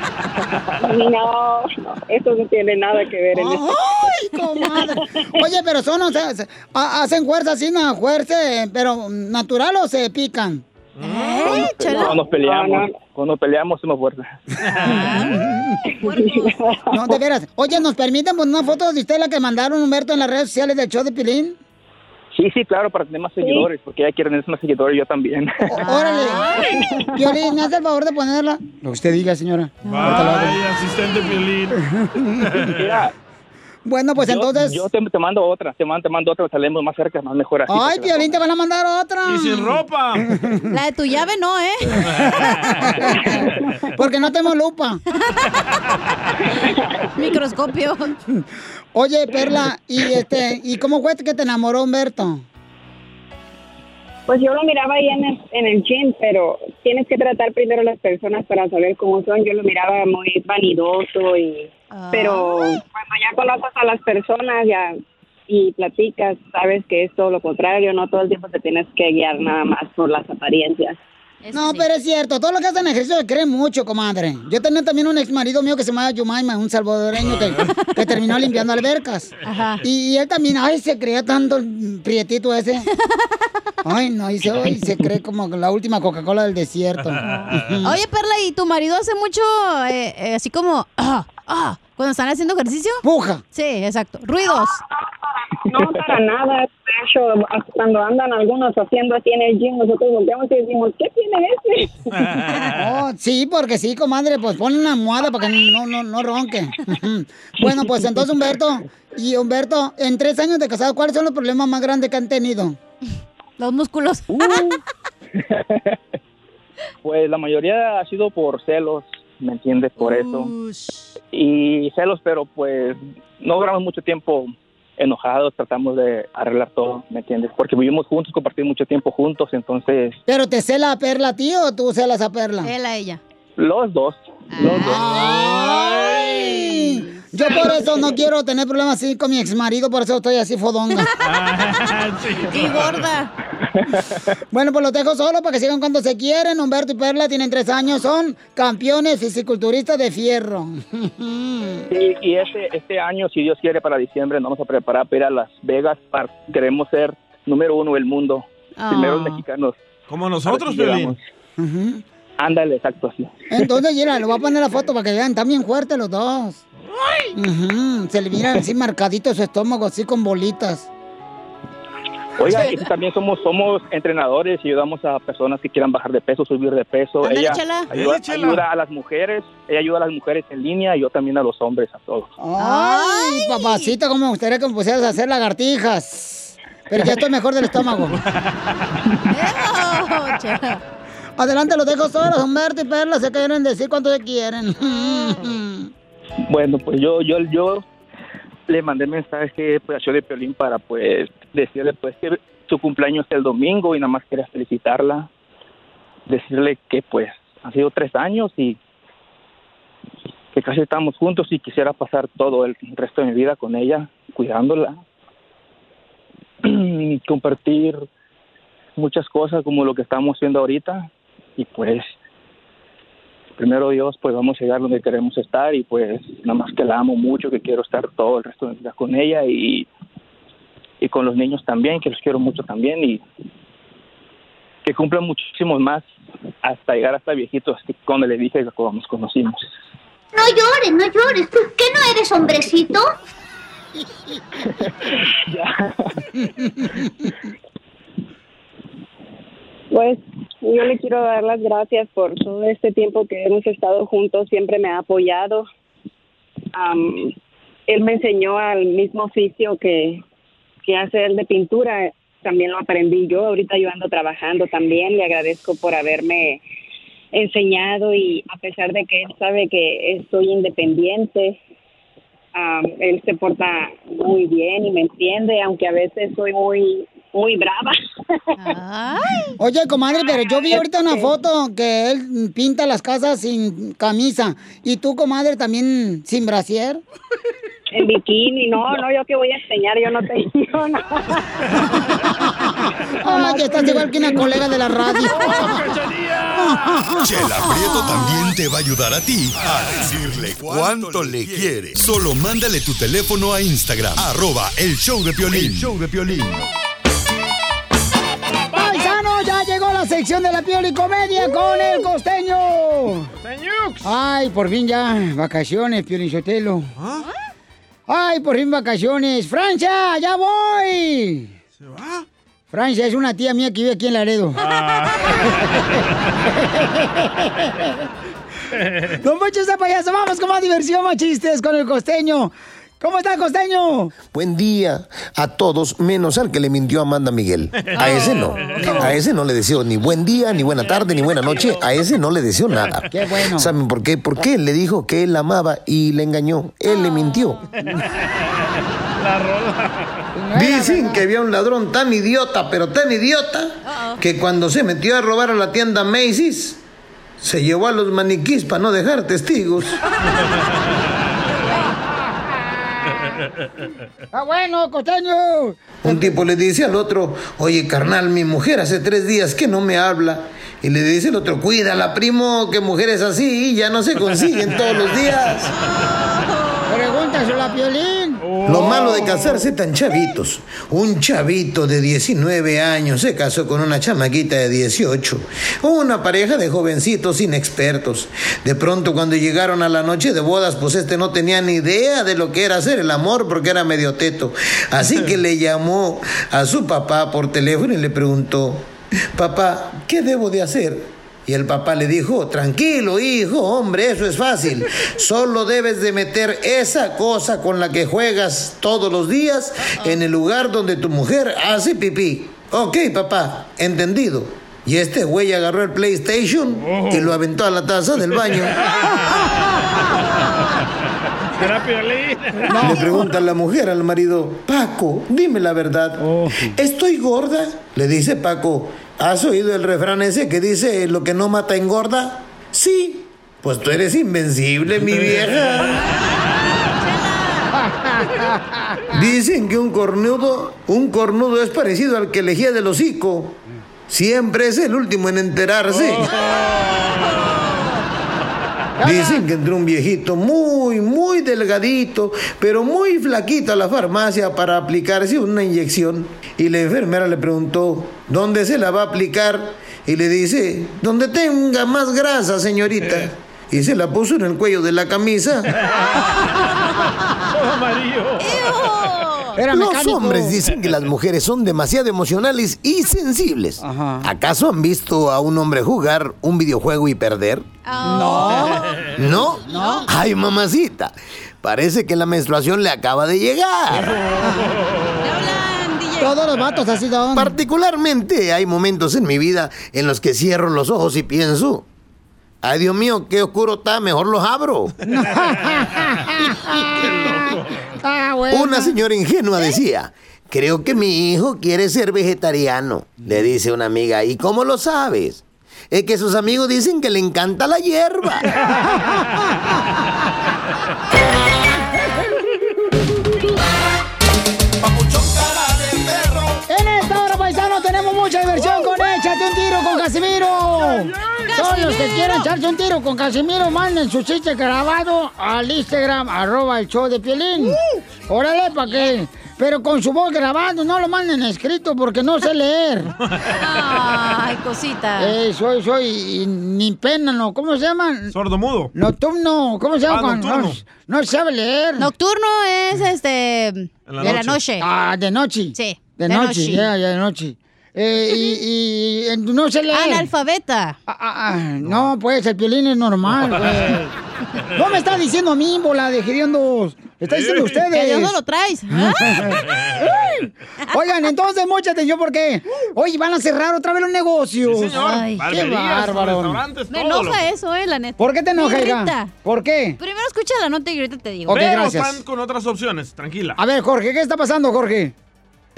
Speaker 26: No, no, eso no tiene nada que ver en.
Speaker 1: ¡Ay, comadre! Oye, pero son, o sea, se- ha- hacen fuerza así, no, fuerza, pero natural o se pican.
Speaker 2: ¿Eh,
Speaker 24: Cuando nos peleamos, cuando nos peleamos somos fuerza.
Speaker 1: No, de veras. Oye, ¿nos permiten poner una foto de usted la que mandaron Humberto en las redes sociales del show de Pilín?
Speaker 24: Sí, sí, claro, para tener más seguidores, porque ella quiere tener más seguidores, yo también.
Speaker 1: Órale. Piolín, ¿me hace el favor de ponerla? Lo que usted diga, señora.
Speaker 3: Vaya, asistente Piolín.
Speaker 24: Mira,
Speaker 1: Bueno, pues
Speaker 24: yo-
Speaker 1: entonces...
Speaker 24: Yo te, te mando otra, te mando, te mando otra, salimos más cerca, más mejor así.
Speaker 1: Ay, Piolín, te van a mandar otra.
Speaker 3: Y sin ropa.
Speaker 2: La de tu llave no, ¿eh?
Speaker 1: Porque no tengo lupa.
Speaker 2: Microscopio.
Speaker 1: Oye, Perla, ¿y este, y cómo fue que te enamoró Humberto?
Speaker 26: Pues yo lo miraba ahí en el, en el gym, pero tienes que tratar primero a las personas para saber cómo son. Yo lo miraba muy vanidoso y... Pero cuando ya conoces a las personas ya y platicas, sabes que es todo lo contrario, no todo el tiempo te tienes que guiar nada más por las apariencias.
Speaker 1: No, pero es cierto, todo lo que hacen ejercicio se cree mucho, comadre. Yo tenía también un ex marido mío que se llamaba Yumaima, un salvadoreño que, que terminó limpiando albercas. Y, y él también, ay, se creía tanto el prietito ese. Ay, no, y se, ay, se cree como la última Coca-Cola del desierto.
Speaker 2: Oye, Perla, ¿y tu marido hace mucho, eh, eh, así como, ah, ah, cuando están haciendo ejercicio?
Speaker 1: Puja.
Speaker 2: Sí, exacto. Ruidos.
Speaker 26: No, para nada. De hecho, hasta cuando andan algunos haciendo así en el gym, nosotros volteamos y decimos, ¿qué tiene ese?
Speaker 1: Oh, sí, porque sí, comadre, pues pon una almohada para que no, no, no ronque. bueno, pues entonces, Humberto, y Humberto, en tres años de casado, ¿cuáles son los problemas más grandes que han tenido?
Speaker 2: Los músculos.
Speaker 24: Pues la mayoría ha sido por celos, ¿me entiendes? Por eso. Y celos, pero pues no duramos mucho tiempo enojados, tratamos de arreglar todo, ¿me entiendes? Porque vivimos juntos, compartimos mucho tiempo juntos, entonces
Speaker 1: ¿Pero te cela a Perla, tío, o tú celas a Perla?
Speaker 2: Cela ella.
Speaker 24: Los dos, los dos.
Speaker 1: Ay, yo por eso no quiero tener problemas así con mi exmarido, por eso estoy así fodonga.
Speaker 2: Y gorda.
Speaker 1: Bueno, pues los dejo solo para que sigan cuando se quieren. Humberto y Perla tienen tres años, son campeones fisiculturistas de fierro.
Speaker 24: Y, y este, este año, si Dios quiere, para diciembre, nos vamos a preparar para ir a Las Vegas. Para, queremos ser número uno del mundo,
Speaker 2: Ah.
Speaker 24: primeros mexicanos.
Speaker 3: Como nosotros, Piolín.
Speaker 24: llegamos. Ándale, exacto, así.
Speaker 1: Entonces, mira, le voy a poner la foto para que vean, están bien fuertes los dos. Ujú, Se le miran así marcadito su estómago, así con bolitas.
Speaker 24: Oiga, y también somos somos entrenadores y ayudamos a personas que quieran bajar de peso, subir de peso.
Speaker 1: Ándale,
Speaker 24: ella
Speaker 1: chela.
Speaker 24: ayuda,
Speaker 1: Dale, chela.
Speaker 24: ayuda a las mujeres, ella ayuda a las mujeres en línea y yo también a los hombres, a todos.
Speaker 1: Ay, papacita, cómo me gustaría que me pusieras a hacer lagartijas. Pero ya estoy mejor del estómago. Adelante, los dejo solos, Humberto y Perla, se quieren decir cuánto se quieren.
Speaker 24: Bueno, pues yo yo yo le mandé mensaje pues, a de Piolín para pues decirle pues que su cumpleaños es el domingo y nada más quería felicitarla, decirle que pues han sido tres años y que casi estamos juntos y quisiera pasar todo el resto de mi vida con ella, cuidándola, compartir muchas cosas como lo que estamos haciendo ahorita y pues primero Dios, pues vamos a llegar donde queremos estar y pues nada más que la amo mucho, que quiero estar todo el resto de mi vida con ella y, y con los niños también, que los quiero mucho también y que cumplan muchísimos más hasta llegar hasta viejitos, cuando le dije cuando nos conocimos.
Speaker 27: No llores, no llores. ¿Tú qué no eres hombrecito?
Speaker 28: Pues yo le quiero dar las gracias por todo este tiempo que hemos estado juntos, siempre me ha apoyado. Am, él me enseñó al mismo oficio que, que hace él de pintura, también lo aprendí yo, ahorita yo ando trabajando también, le agradezco por haberme enseñado y a pesar de que él sabe que soy independiente, am, él se porta muy bien y me entiende, aunque a veces soy muy muy brava.
Speaker 1: Oye, comadre, pero yo vi ahorita una foto que él pinta las casas sin camisa. ¿Y tú, comadre, también sin brasier?
Speaker 28: En bikini, no, no, yo que voy a enseñar, yo no tengo nada.
Speaker 1: Ay, que estás igual que una colega de la radio.
Speaker 4: Chela Prieto también te va a ayudar a ti a decirle cuánto le quiere. Solo mándale tu teléfono a Instagram, arroba el show de Piolín. El show de Piolín.
Speaker 1: Sección de la Pioli Comedia con el costeño. Ay, por fin ya, vacaciones, Pioli Sotelo. Ay, por fin vacaciones. ¡Francia, ya voy! ¿Se va? Francia es una tía mía que vive aquí en Laredo. No manches esa payaso, vamos con más diversión, más chistes con el costeño. ¿Cómo está, costeño?
Speaker 13: Buen día a todos, menos al que le mintió Amanda Miguel. A ese no. A ese no le deseo ni buen día, ni buena tarde, ni buena noche. A ese no le deseo nada.
Speaker 1: Qué bueno.
Speaker 13: ¿Saben por qué? Porque él le dijo que él la amaba y le engañó. Él le mintió.
Speaker 3: La rola.
Speaker 13: Dicen que había un ladrón tan idiota, pero tan idiota, que cuando se metió a robar a la tienda Macy's, se llevó a los maniquís para no dejar testigos.
Speaker 1: ¡Ah, bueno, costeño!
Speaker 13: Un tipo le dice al otro, oye carnal, mi mujer hace tres días que no me habla. Y le dice el otro, cuídala, primo, que mujeres así ya no se consiguen todos los días.
Speaker 1: Pregúntaselo a Piolín.
Speaker 13: Lo malo de casarse tan chavitos. Un chavito de 19 años se casó con una chamaquita de 18. Una pareja de jovencitos inexpertos. De pronto cuando llegaron a la noche de bodas, pues este no tenía ni idea de lo que era hacer el amor porque era medio teto. Así que le llamó a su papá por teléfono y le preguntó, papá, ¿qué debo de hacer? Y el papá le dijo, tranquilo hijo, hombre, eso es fácil. Solo debes de meter esa cosa con la que juegas todos los días en el lugar donde tu mujer hace pipí. Ok, papá, entendido. Y este güey agarró el PlayStation y lo aventó a la taza del baño. Le pregunta la mujer al marido, Paco, dime la verdad. ¿Estoy gorda? Le dice Paco, ¿has oído el refrán ese que dice lo que no mata engorda? Sí. Pues tú eres invencible, mi vieja. Dicen que un cornudo, un cornudo es parecido al que elegía del hocico. Siempre es el último en enterarse. Dicen que entró un viejito muy, muy delgadito, pero muy flaquito a la farmacia para aplicarse una inyección. Y la enfermera le preguntó, ¿dónde se la va a aplicar? Y le dice, donde tenga más grasa, señorita. Y se la puso en el cuello de la camisa.
Speaker 3: Amarillo.
Speaker 1: Era
Speaker 13: Los hombres dicen que las mujeres son demasiado emocionales y sensibles. ¿Acaso han visto a un hombre jugar un videojuego y perder?
Speaker 1: No.
Speaker 13: ¿No?
Speaker 1: No.
Speaker 13: Ay, mamacita. Parece que la menstruación le acaba de llegar.
Speaker 1: Todos los vatos así son.
Speaker 13: Particularmente hay momentos en mi vida en los que cierro los ojos y pienso, ay Dios mío, qué oscuro está, mejor los abro.
Speaker 1: Ah, bueno.
Speaker 13: Una señora ingenua decía, creo que mi hijo quiere ser vegetariano. Le dice una amiga, ¿y cómo lo sabes? Es que sus amigos dicen que le encanta la hierba.
Speaker 1: En esta hora, paisano, tenemos mucha diversión con Échate un tiro con Casimiro. Todos los que quieran echarse un tiro con Casimiro, manden su chiste grabado al Instagram, arroba el show de Piolín. Órale, ¿para qué? Pero con su voz grabado, no lo manden escrito porque no sé leer.
Speaker 2: Ay, cosita.
Speaker 1: Eh, soy, soy, ni pena, ¿no? ¿Cómo se llaman?
Speaker 3: Sordomudo.
Speaker 1: Nocturno, ¿cómo se llama?
Speaker 3: Ah,
Speaker 1: cuando
Speaker 3: nocturno.
Speaker 1: No, no sabe leer.
Speaker 2: Nocturno es este.
Speaker 3: la
Speaker 2: de la
Speaker 3: noche.
Speaker 2: noche.
Speaker 1: Ah, de noche.
Speaker 2: Sí.
Speaker 1: De, noche, ya, ya, de noche. Eh, y, y, eh, no se lee.
Speaker 2: Analfabeta.
Speaker 1: Ah, ah, ah, no, pues el piolín es normal, güey. No me está diciendo a mí, bola de hediondos. Está diciendo ustedes.
Speaker 2: Que Dios no lo traes.
Speaker 1: Oigan, entonces, mucha atención porque hoy van a cerrar otra vez los negocios.
Speaker 3: Sí, señor.
Speaker 1: Ay, qué bárbaro.
Speaker 2: Me enoja eso, eh, la neta.
Speaker 1: ¿Por qué te enoja, hija? ¿Por qué?
Speaker 2: Primero escucha la nota y ahorita te digo.
Speaker 1: Ok,
Speaker 3: Pero
Speaker 1: gracias.
Speaker 3: están con otras opciones, tranquila.
Speaker 1: A ver, Jorge, ¿qué está pasando, Jorge?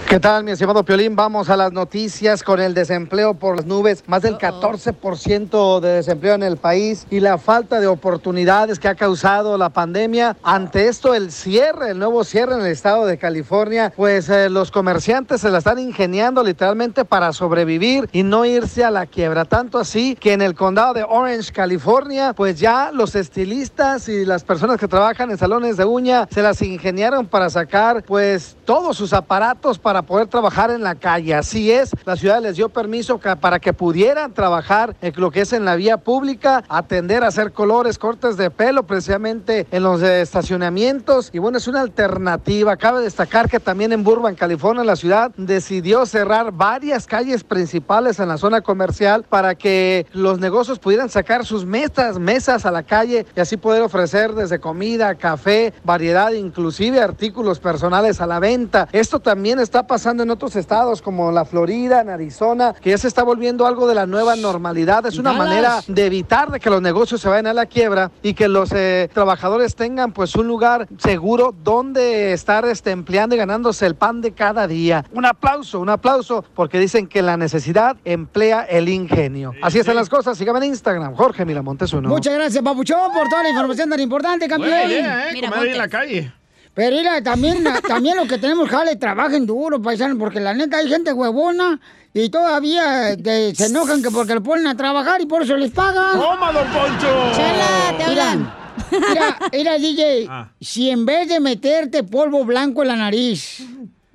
Speaker 5: ¿Qué tal, mi estimado Piolín? Vamos a las noticias con el desempleo por las nubes. Más del 14% de desempleo en el país y la falta de oportunidades que ha causado la pandemia. Ante esto, el cierre, el nuevo cierre en el estado de California, pues eh, los comerciantes se la están ingeniando literalmente para sobrevivir y no irse a la quiebra. Tanto así que en el condado de Orange, California, pues ya los estilistas y las personas que trabajan en salones de uña se las ingeniaron para sacar pues todos sus aparatos para poder trabajar en la calle. Así es, la ciudad les dio permiso para que pudieran trabajar en lo que es en la vía pública, atender hacer colores, cortes de pelo precisamente en los eh, estacionamientos. Y bueno, es una alternativa. Cabe destacar que también en Burbank, California, la ciudad decidió cerrar varias calles principales en la zona comercial para que los negocios pudieran sacar sus mesas, mesas a la calle y así poder ofrecer desde comida, café, variedad, inclusive artículos personales a la venta. Esto también está pasando en otros estados como la Florida, en Arizona, que ya se está volviendo algo de la nueva normalidad. Es una
Speaker 1: Dallas.
Speaker 5: manera de evitar de que los negocios se vayan a la quiebra y que los eh, trabajadores tengan pues un lugar seguro donde estar este, empleando y ganándose el pan de cada día. Un aplauso, un aplauso, porque dicen que la necesidad emplea el ingenio. Así están las cosas. Síganme en Instagram, Jorge Miramontes uno.
Speaker 1: Muchas gracias, Papuchón, por toda la información tan importante, campeón.
Speaker 3: Buena idea, ¿eh? Comer en la calle.
Speaker 1: Pero mira, también, también lo que tenemos, jale, trabajen duro, paisano, porque la neta hay gente huevona y todavía eh, se enojan que porque lo ponen a trabajar y por eso les pagan.
Speaker 3: ¡Toma, don Poncho!
Speaker 2: Chela, te
Speaker 1: Mira,
Speaker 2: hablan.
Speaker 1: mira, mira, DJ,
Speaker 3: Ah.
Speaker 1: si en vez de meterte polvo blanco en la nariz,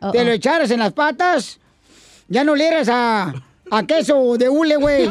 Speaker 2: Oh,
Speaker 1: te
Speaker 2: oh.
Speaker 1: lo echaras en las patas, ya no le eras a, a queso de hule, güey.
Speaker 2: Se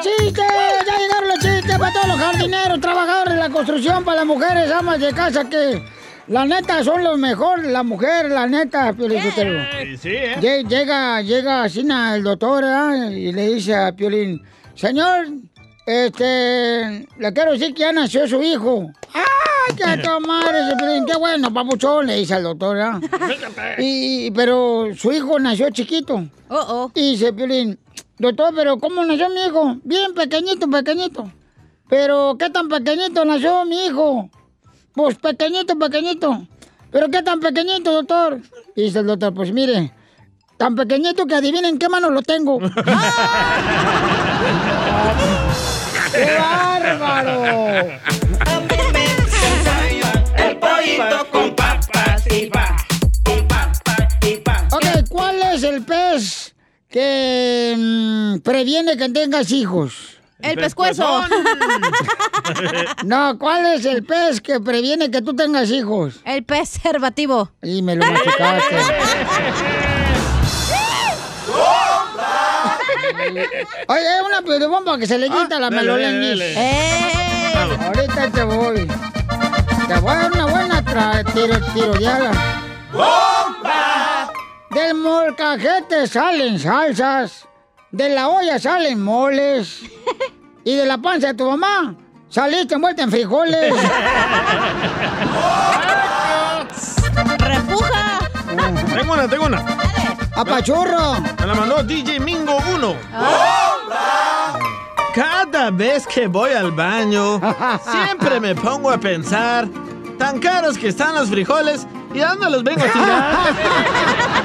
Speaker 1: chiste! ¡Ya llegaron los chistes, para todos los jardineros, trabajadores de la construcción, para las mujeres, amas de casa que la neta son los mejores, la mujer, la neta, Piolín Sotelo.
Speaker 3: Sí, sí, ¿eh?
Speaker 1: Lle- Llega, llega así na, el doctor ¿ah? y le dice a Piolín, señor, este, le quiero decir que ya nació su hijo. ¡Ay, qué a tomar ese Piolín! ¡Qué bueno, papuchón! Le dice al doctor, ¿ah? Y, pero su hijo nació chiquito. Y dice Piolín, doctor, pero ¿cómo nació mi hijo? Bien pequeñito, pequeñito. Pero ¿qué tan pequeñito nació mi hijo? Pues pequeñito, pequeñito. ¿Pero qué tan pequeñito, doctor? Y dice el doctor, pues mire, tan pequeñito que adivinen qué mano lo tengo. ¡Qué bárbaro!
Speaker 10: El pollito con papas y pa.
Speaker 1: Ok, ¿cuál es el pez que mm, previene que tengas hijos?
Speaker 2: El pescuezo.
Speaker 1: No, ¿cuál es el pez que previene que tú tengas hijos?
Speaker 2: El preservativo.
Speaker 1: Y me lo machucaste. Oye, es una piedebomba que se le quita la
Speaker 10: dale, dale.
Speaker 1: ¡Eh! Ahorita te voy. Te voy a dar una buena tiro, tirodeada. Del molcajete salen salsas. De la olla salen moles. Y de la panza de tu mamá saliste envuelta en frijoles.
Speaker 2: ¡Repuja!
Speaker 3: Tengo una, tengo una.
Speaker 1: ¡Apachurro!
Speaker 3: Me la mandó DJ Mingo 1. Cada vez que voy al baño, siempre me pongo a pensar, tan caros que están los frijoles y ando los vengo a tirar.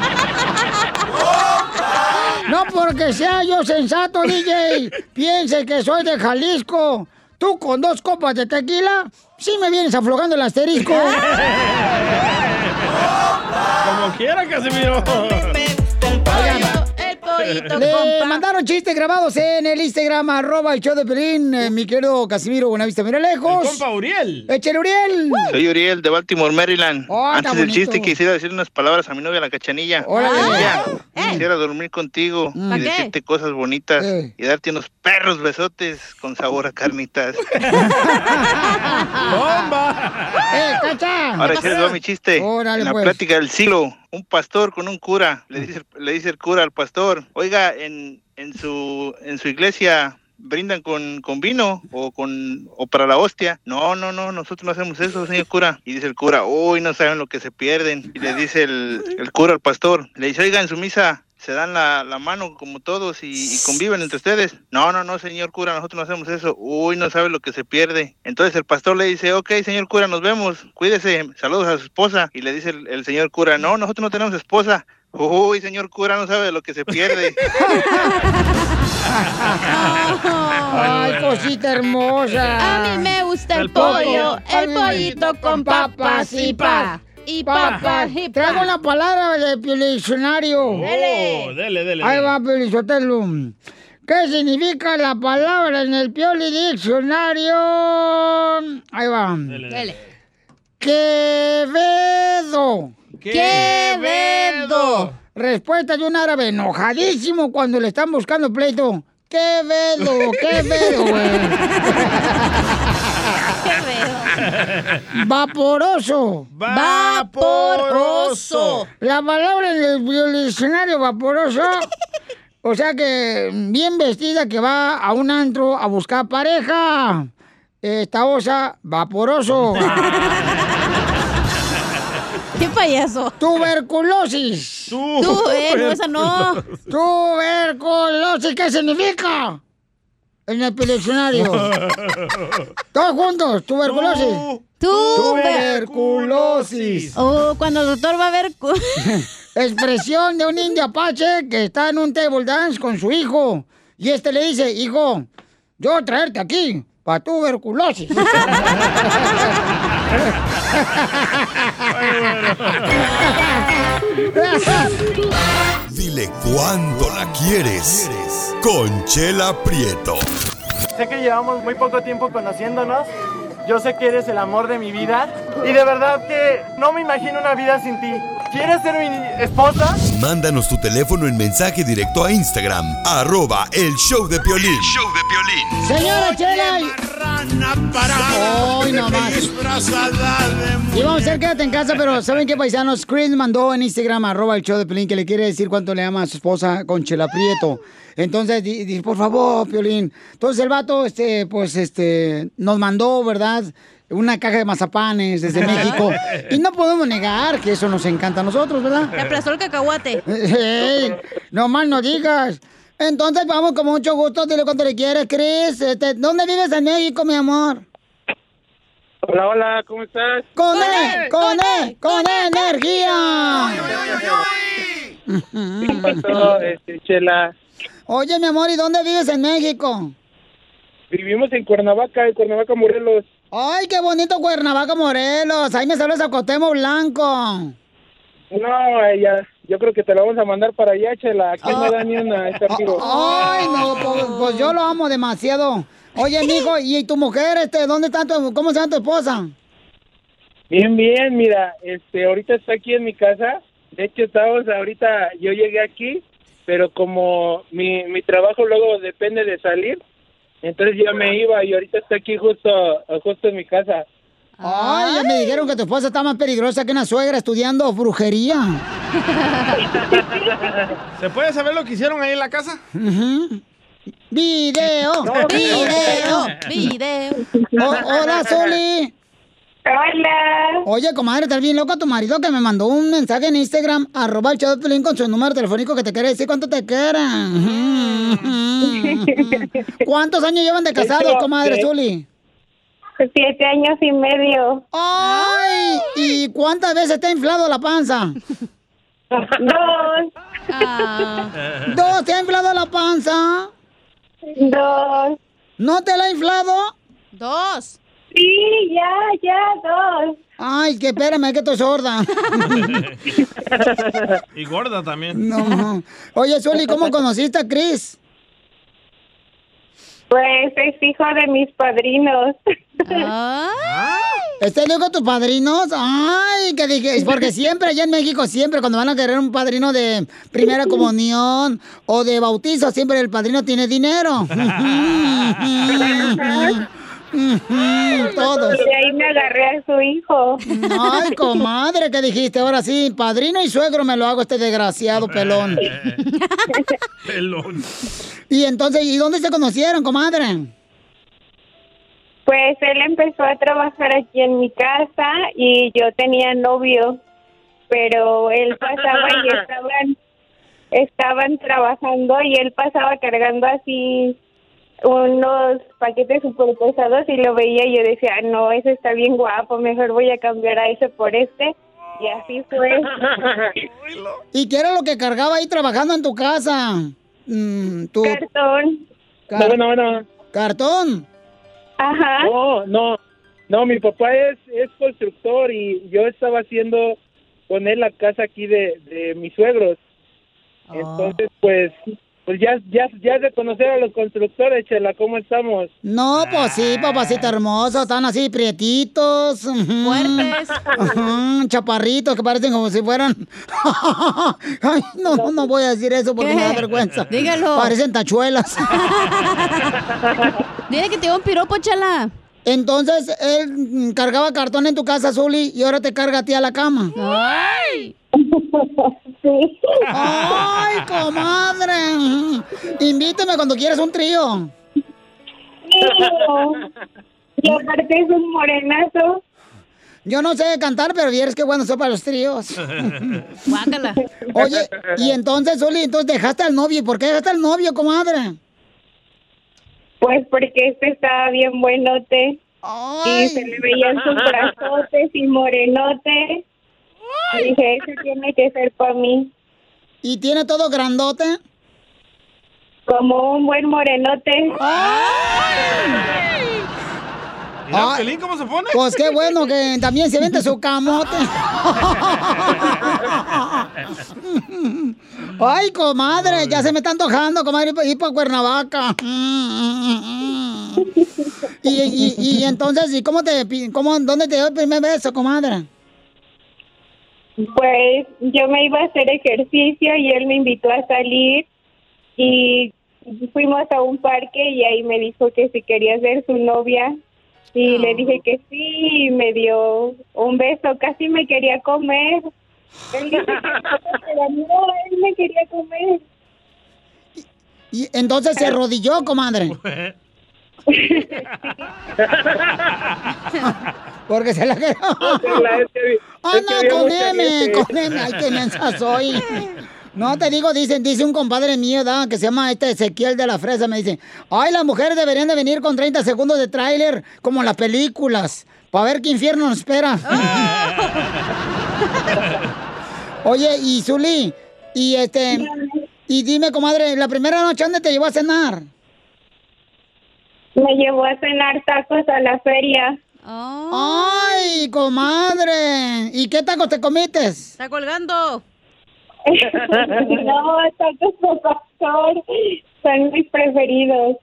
Speaker 1: No porque sea yo sensato, DJ. Piense que soy de Jalisco. Tú con dos copas de tequila, sí me vienes aflojando el asterisco.
Speaker 3: Como quiera, Casimiro.
Speaker 2: El
Speaker 1: Le
Speaker 2: con
Speaker 1: mandaron chistes grabados en el Instagram, arroba el show de Pelín, eh, mi querido Casimiro Buenavista, mira lejos.
Speaker 3: compa Uriel.
Speaker 1: Échale, Uriel.
Speaker 29: Soy Uriel de Baltimore, Maryland.
Speaker 1: Oh,
Speaker 29: Antes del
Speaker 1: bonito.
Speaker 29: chiste quisiera decir unas palabras a mi novia, la cachanilla.
Speaker 1: Órale.
Speaker 29: Ella,
Speaker 1: Eh.
Speaker 29: quisiera dormir contigo
Speaker 1: ¿Pa'
Speaker 29: y
Speaker 1: qué?
Speaker 29: decirte cosas bonitas
Speaker 1: Eh.
Speaker 29: y darte unos perros besotes con sabor a carnitas.
Speaker 1: ¡Eh, cacha!
Speaker 29: Ahora sí les doy mi chiste.
Speaker 1: Órale,
Speaker 29: en la
Speaker 1: pues.
Speaker 29: plática del siglo, un pastor con un cura, le dice, le dice el cura al pastor, oiga, en, en su en su iglesia brindan con, con vino o con o para la hostia. No, no, no, nosotros no hacemos eso, señor cura. Y dice el cura, uy, no saben lo que se pierden. Y le dice el, el cura al pastor, le dice, oiga, en su misa se dan la, la mano como todos y, y conviven entre ustedes. No, no, no, señor cura, nosotros no hacemos eso. Uy, no sabe lo que se pierde. Entonces el pastor le dice, ok, señor cura, nos vemos, cuídese, saludos a su esposa. Y le dice el, el señor cura, no, nosotros no tenemos esposa. Uy, señor cura, no sabe de lo que se pierde.
Speaker 1: Ay, cosita hermosa.
Speaker 2: A mí me gusta el,
Speaker 1: El pollo.
Speaker 2: pollo, el pollito con papas y pa. Y papas y.
Speaker 1: Traigo una palabra de diccionario.
Speaker 2: Dele.
Speaker 3: dele, dele,
Speaker 1: Ahí
Speaker 3: dele.
Speaker 1: va, Pelizotelo. ¿Qué significa la palabra en el Pioli Diccionario? Ahí va.
Speaker 2: Dele.
Speaker 1: Quevedo.
Speaker 2: Quevedo.
Speaker 1: Respuesta de un árabe enojadísimo cuando le están buscando pleito. Quevedo, Quevedo, güey. Vaporoso.
Speaker 2: Vaporoso.
Speaker 1: La palabra en el diccionario vaporoso. O sea que bien vestida que va a un antro a buscar pareja. Esta osa, vaporoso.
Speaker 2: ¿Qué payaso?
Speaker 1: Tuberculosis.
Speaker 2: Tú, eh, no, esa no.
Speaker 1: Tuberculosis, ¿qué significa? En el diccionario. Todos juntos, tuberculosis. Tuberculosis.
Speaker 2: Oh, cuando el doctor va a ver.
Speaker 1: Expresión de un indio apache que está en un table dance con su hijo. Y este le dice, hijo, yo voy a traerte aquí para tuberculosis.
Speaker 4: Dile cuándo la quieres. Conchela Prieto.
Speaker 6: Sé que llevamos muy poco tiempo conociéndonos. Yo sé que eres el amor de mi vida. Y de verdad que no me imagino una vida sin ti. ¿Quieres ser mi esposa?
Speaker 4: Mándanos tu teléfono en mensaje directo a Instagram, arroba el show de Piolín.
Speaker 1: Señora Chela, Hoy nomás. Y vamos a hacer quédate en casa, pero ¿saben qué, paisanos? Chris mandó en Instagram, arroba el show de Pelín, que le quiere decir cuánto le ama a su esposa con Chela Prieto. Entonces, di- dice, por favor, Piolín. Entonces el vato, este, pues, este, nos mandó, ¿verdad? Una caja de mazapanes desde México. Y no podemos negar que eso nos encanta a nosotros, ¿verdad?
Speaker 2: Te aplastó el cacahuate.
Speaker 1: Ey, no más no digas. Entonces vamos con mucho gusto, dile cuánto le quieres, Chris. Este, ¿Dónde vives en México, mi amor?
Speaker 30: Hola, hola, ¿cómo estás?
Speaker 1: ¡Con E! ¡Con E! ¡Con energía!
Speaker 30: ¿Qué pasó, este, Chela?
Speaker 1: Oye, mi amor, ¿y dónde vives en México?
Speaker 30: Vivimos en Cuernavaca, en Cuernavaca, Morelos.
Speaker 1: ¡Ay, qué bonito Cuernavaca, Morelos! Ahí me saludas a Cotemo Blanco.
Speaker 30: No, ella, yo creo que te la vamos a mandar para allá, Chela. Aquí no da ni una, este amigo.
Speaker 1: Ay, no, pues, pues yo lo amo demasiado. Oye, mijo, ¿y tu mujer, este, dónde está tu, cómo se llama tu esposa?
Speaker 30: Bien, bien, mira, este, ahorita está aquí en mi casa. De hecho, estamos ahorita, yo llegué aquí, pero como mi, mi trabajo luego depende de salir, entonces ya me iba y ahorita está aquí justo, justo en mi casa.
Speaker 1: Ay, ya me dijeron que tu esposa está más peligrosa que una suegra estudiando brujería.
Speaker 3: ¿Se puede saber lo que hicieron ahí en la casa?
Speaker 1: ¡Video! ¡Video!
Speaker 2: ¡Video!
Speaker 1: O- hola, Zuli.
Speaker 28: Hola.
Speaker 1: Oye, comadre, ¿estás bien loca tu marido que me mandó un mensaje en Instagram, arroba el Pelín con su número telefónico que te quiere decir cuánto te quiere? ¿Cuántos años llevan de casados, comadre Zuli?
Speaker 28: Siete años y medio.
Speaker 1: ¡Ay! ¿Y cuántas veces te ha inflado la panza?
Speaker 28: Dos.
Speaker 1: ¿Dos te ha inflado la panza?
Speaker 28: Dos.
Speaker 1: ¿No te la ha inflado?
Speaker 2: Dos.
Speaker 28: Sí, ya, ya, dos.
Speaker 1: Ay, que espérame, que estoy sorda.
Speaker 3: y gorda también.
Speaker 1: No. Oye, Zuli, ¿cómo conociste a Chris?
Speaker 28: Pues es hijo de mis padrinos.
Speaker 1: ¿Este hijo de tus padrinos? Ay, que dije, porque siempre allá en México, siempre cuando van a querer un padrino de primera comunión o de bautizo, siempre el padrino tiene dinero. Todos.
Speaker 28: Y de ahí me agarré a su hijo.
Speaker 1: Ay, comadre, ¿qué dijiste? Ahora sí, padrino y suegro me lo hago este desgraciado pelón.
Speaker 3: Pelón.
Speaker 1: Y entonces, ¿y dónde se conocieron, comadre?
Speaker 28: Pues él empezó a trabajar aquí en mi casa y yo tenía novio, pero él pasaba y estaban estaban trabajando y él pasaba cargando así unos paquetes súper pesados y lo veía y yo decía, "Ah, no, ese está bien guapo, mejor voy a cambiar a ese por este. Y así fue.
Speaker 1: ¿Y qué era lo que cargaba ahí trabajando en tu casa? Mm, tu...
Speaker 28: Cartón.
Speaker 30: No, no, no.
Speaker 1: ¿Cartón?
Speaker 28: Ajá.
Speaker 30: No, no. No, mi papá es, es constructor y yo estaba haciendo con él la casa aquí de, de mis suegros. Entonces, pues, pues ya, ya, ya de conocer a los constructores, Chela, ¿cómo estamos?
Speaker 1: No, pues sí, papacito hermoso, están así prietitos. Fuertes. chaparritos que parecen como si fueran... Ay, no, no, no voy a decir eso porque
Speaker 2: ¿Qué?
Speaker 1: me da vergüenza.
Speaker 2: Dígalo.
Speaker 1: Parecen tachuelas.
Speaker 2: Dile que te dio un piropo, chala.
Speaker 1: Entonces, él cargaba cartón en tu casa, Zuli, y ahora te carga a ti a la cama.
Speaker 2: ¡Ay!
Speaker 1: ¡Ay, comadre! Invítame cuando quieras un trío.
Speaker 28: Y aparte es un morenazo.
Speaker 1: Yo no sé cantar, pero vieres qué bueno soy para los tríos.
Speaker 2: Guácala.
Speaker 1: Oye, y entonces, Zuli, entonces dejaste al novio. ¿Y por qué dejaste al novio, comadre?
Speaker 28: Pues porque este estaba bien buenote. Y se le veían sus brazotes y morenote. Y dije, ese tiene que ser para mí.
Speaker 1: ¿Y tiene todo grandote?
Speaker 28: Como un buen morenote.
Speaker 3: Mira, Pelín, ¿cómo se pone?
Speaker 1: Pues qué bueno que también se vende su camote. Ay, comadre, ya se me está antojando, comadre, ir para Cuernavaca. Y, y, y entonces, ¿y cómo te, pi- cómo, dónde te dio el primer beso, comadre?
Speaker 28: Pues yo me iba a hacer ejercicio y él me invitó a salir y fuimos a un parque y ahí me dijo que si quería ser su novia y le dije que sí y me dio un beso, casi me quería comer. Él dice que no, pero no, él me quería comer.
Speaker 1: Y entonces se arrodilló, comadre. Porque se la quedó. Ah,
Speaker 10: había
Speaker 1: con M, con M. Ay, qué mensa soy. No, te digo, dicen, dice un compadre mío, ¿da? que se llama este Ezequiel de la Fresa, me dice, ay, las mujeres deberían de venir con 30 segundos de tráiler, como en las películas, para ver qué infierno nos espera. Oye, y Zuli, y este, y dime, comadre, la primera noche, ¿dónde te llevó a cenar?
Speaker 28: Me llevó a cenar tacos a la feria.
Speaker 1: ¡Ay, comadre! ¿Y qué tacos te comiste?
Speaker 2: Está colgando.
Speaker 28: no, tacos de pastor son mis preferidos.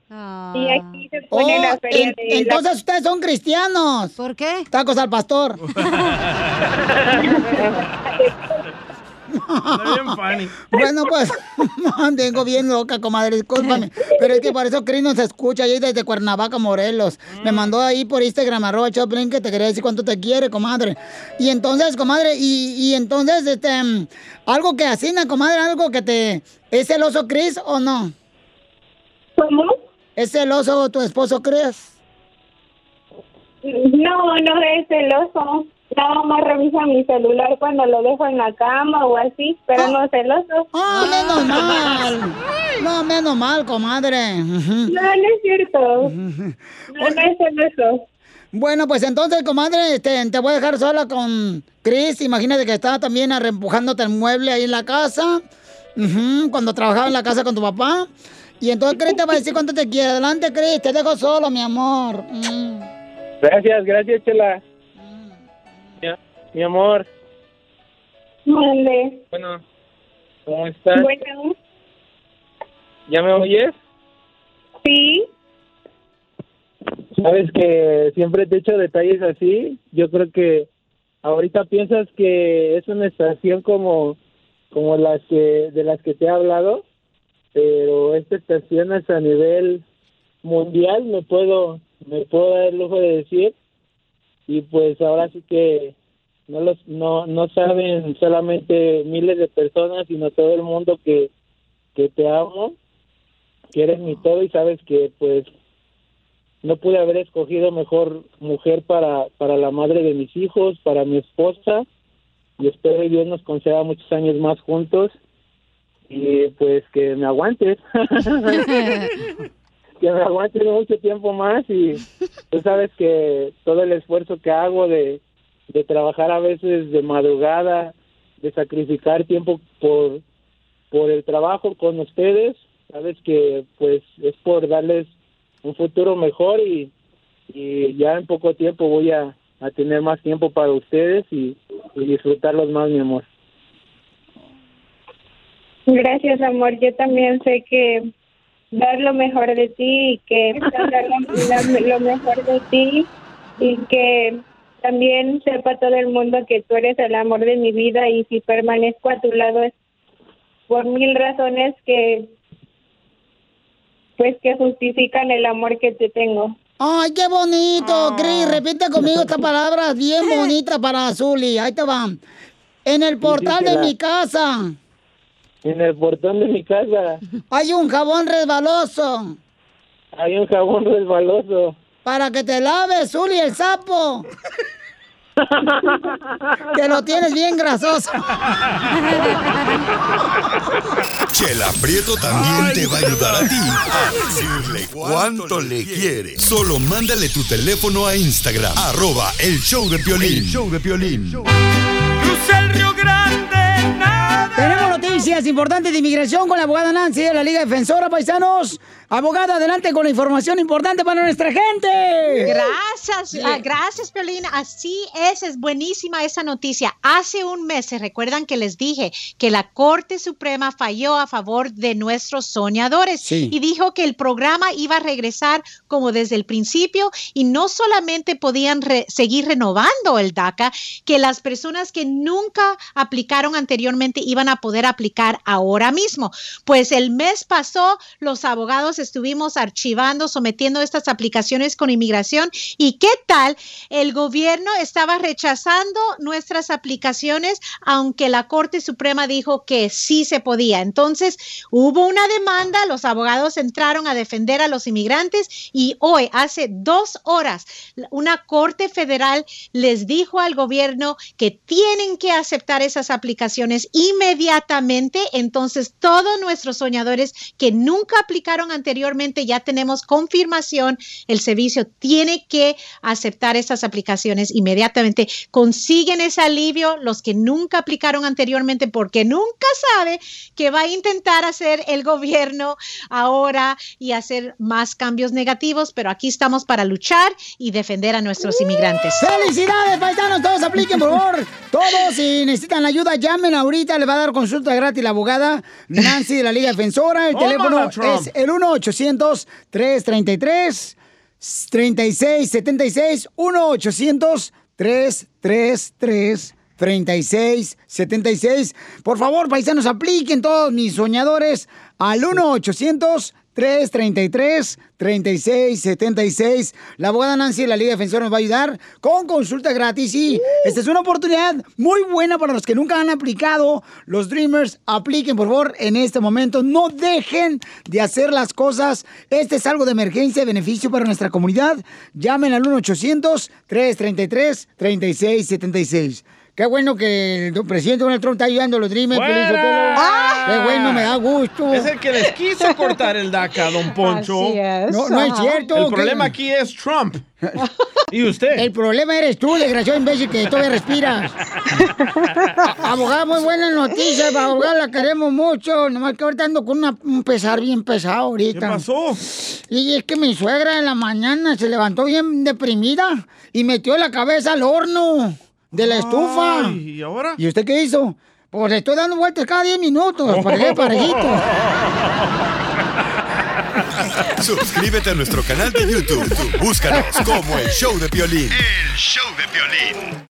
Speaker 28: Y aquí se pone
Speaker 1: Oh,
Speaker 28: la feria
Speaker 1: en-
Speaker 28: de la-
Speaker 1: entonces ustedes son cristianos.
Speaker 2: ¿Por qué?
Speaker 1: Tacos al pastor. Bueno, pues, tengo bien loca, comadre, discúlpame. Pero es que por eso Cris nos escucha ahí desde Cuernavaca, Morelos. Me mandó ahí por Instagram, arroba Choplin, que te quería decir cuánto te quiere, comadre. Y entonces, comadre, y, y entonces, este, mm, algo que asina, comadre, algo que te... ¿Es celoso Cris o no?
Speaker 28: ¿Cómo?
Speaker 1: ¿Es celoso tu esposo Cris?
Speaker 28: No, no es celoso. Nada más revisa mi celular cuando lo dejo en la cama o así, pero no celoso.
Speaker 1: ¡Ah, menos mal! No, menos mal, comadre.
Speaker 28: No, no es cierto. No, no es celoso.
Speaker 1: Bueno, pues entonces, comadre, este, te voy a dejar sola con Chris. Imagínate que estaba también arrempujándote el mueble ahí en la casa. Cuando trabajaba en la casa con tu papá. Y entonces Chris te va a decir cuánto te quiere. Adelante, Chris, te dejo solo, mi amor. Mm.
Speaker 30: Gracias, gracias, Chela. Mi, mi amor,
Speaker 28: Mande.
Speaker 30: bueno, ¿cómo estás?
Speaker 28: Bueno,
Speaker 30: ¿Ya me oyes?
Speaker 28: sí.
Speaker 30: Sabes que siempre te echo detalles así. Yo creo que ahorita piensas que es una estación como, como las que, de las que te he hablado, pero esta estación es a nivel mundial, me puedo, me puedo dar el lujo de decir. Y pues ahora sí que no los, no, no saben solamente miles de personas, sino todo el mundo que, que te amo, que eres mi todo y sabes que pues no pude haber escogido mejor mujer para, para la madre de mis hijos, para mi esposa, y espero que Dios nos conceda muchos años más juntos y pues que me aguantes, que me aguantes mucho tiempo más y tú sabes que todo el esfuerzo que hago de, de trabajar a veces de madrugada, de sacrificar tiempo por, por el trabajo con ustedes, sabes que pues es por darles un futuro mejor y, y ya en poco tiempo voy a, a tener más tiempo para ustedes y, y disfrutarlos más, mi amor.
Speaker 28: Gracias, amor. Yo también sé que dar lo mejor de ti y que dar lo, la- lo mejor de ti y que también sepa todo el mundo que tú eres el amor de mi vida y si permanezco a tu lado es por mil razones que pues que justifican el amor que te tengo.
Speaker 1: Ay, qué bonito, Chris. Repite conmigo esta palabra bien bonita para Azuli. Ahí te va. En el portal de mi casa
Speaker 30: En el portón de mi casa
Speaker 1: hay un jabón resbaloso
Speaker 30: hay un jabón resbaloso.
Speaker 1: para que te laves, Zuli, el sapo. que lo tienes bien grasoso.
Speaker 4: Chela Prieto también te va a ayudar a ti a decirle cuánto le quiere. Solo mándale tu teléfono a Instagram, arroba el show de Piolín. show de Piolín.
Speaker 10: Crucé el Río Grande,
Speaker 1: Tenemos noticias importantes de inmigración con la abogada Nancy de la Liga Defensora, paisanos. Abogada, adelante con la información importante para nuestra gente.
Speaker 31: Gracias, ah, gracias, Piolín. Así es, es buenísima esa noticia. Hace un mes, ¿se recuerdan que les dije que la Corte Suprema falló a favor de nuestros soñadores
Speaker 32: Sí.
Speaker 31: y dijo que el programa iba a regresar como desde el principio y no solamente podían re- seguir renovando el DACA, que las personas que nunca aplicaron anteriormente iban a poder aplicar ahora mismo. Pues el mes pasó, los abogados estuvimos archivando, sometiendo estas aplicaciones con inmigración y qué tal, el gobierno estaba rechazando nuestras aplicaciones, aunque la Corte Suprema dijo que sí se podía. Entonces, hubo una demanda, los abogados entraron a defender a los inmigrantes y hoy, hace dos horas, una Corte Federal les dijo al gobierno que tienen que aceptar esas aplicaciones inmediatamente. Entonces, todos nuestros soñadores que nunca aplicaron anteriormente, ya tenemos confirmación, el servicio tiene que aceptar esas aplicaciones inmediatamente. Consiguen ese alivio los que nunca aplicaron anteriormente porque nunca sabe que va a intentar hacer el gobierno ahora y hacer más cambios negativos, pero aquí estamos para luchar y defender a nuestros inmigrantes.
Speaker 1: ¡Felicidades, paisanos! Todos apliquen, por favor. Todos, si necesitan ayuda, llamen ahorita. Le va a dar consulta gratis la abogada Nancy de la Liga Defensora. El teléfono es el 1-800-333. 3676 1-800-333 3676. Por favor, paisanos, apliquen todos mis soñadores al 1-800-333-3676. La abogada Nancy de la Liga Defensora nos va a ayudar con consulta gratis. Y esta es una oportunidad muy buena para los que nunca han aplicado. Los Dreamers, apliquen, por favor, en este momento. No dejen de hacer las cosas. Este es algo de emergencia, beneficio para nuestra comunidad. Llamen al 1-800-333-3676. Qué bueno que el presidente Donald Trump está ayudando a los Dreamers. Qué bueno, me da gusto.
Speaker 3: Es el que les quiso cortar el DACA, don Poncho.
Speaker 1: Así es. No, no es cierto.
Speaker 3: El
Speaker 1: ¿Qué?
Speaker 3: problema aquí es Trump. ¿Y usted?
Speaker 1: El problema eres tú, desgraciado imbécil, que todavía respiras. Abogada, muy buena noticia, abogada, la queremos mucho. Nomás que ahorita ando con una- un pesar bien pesado ahorita.
Speaker 3: ¿Qué pasó?
Speaker 1: Y es que mi suegra en la mañana se levantó bien deprimida y metió la cabeza al horno de la estufa.
Speaker 3: Ay, ¿Y ahora?
Speaker 1: ¿Y usted qué hizo? Pues le estoy dando vueltas cada 10 minutos para que parejito.
Speaker 4: Suscríbete a nuestro canal de YouTube. Búscanos como El Show de Piolín.
Speaker 10: El show de violín.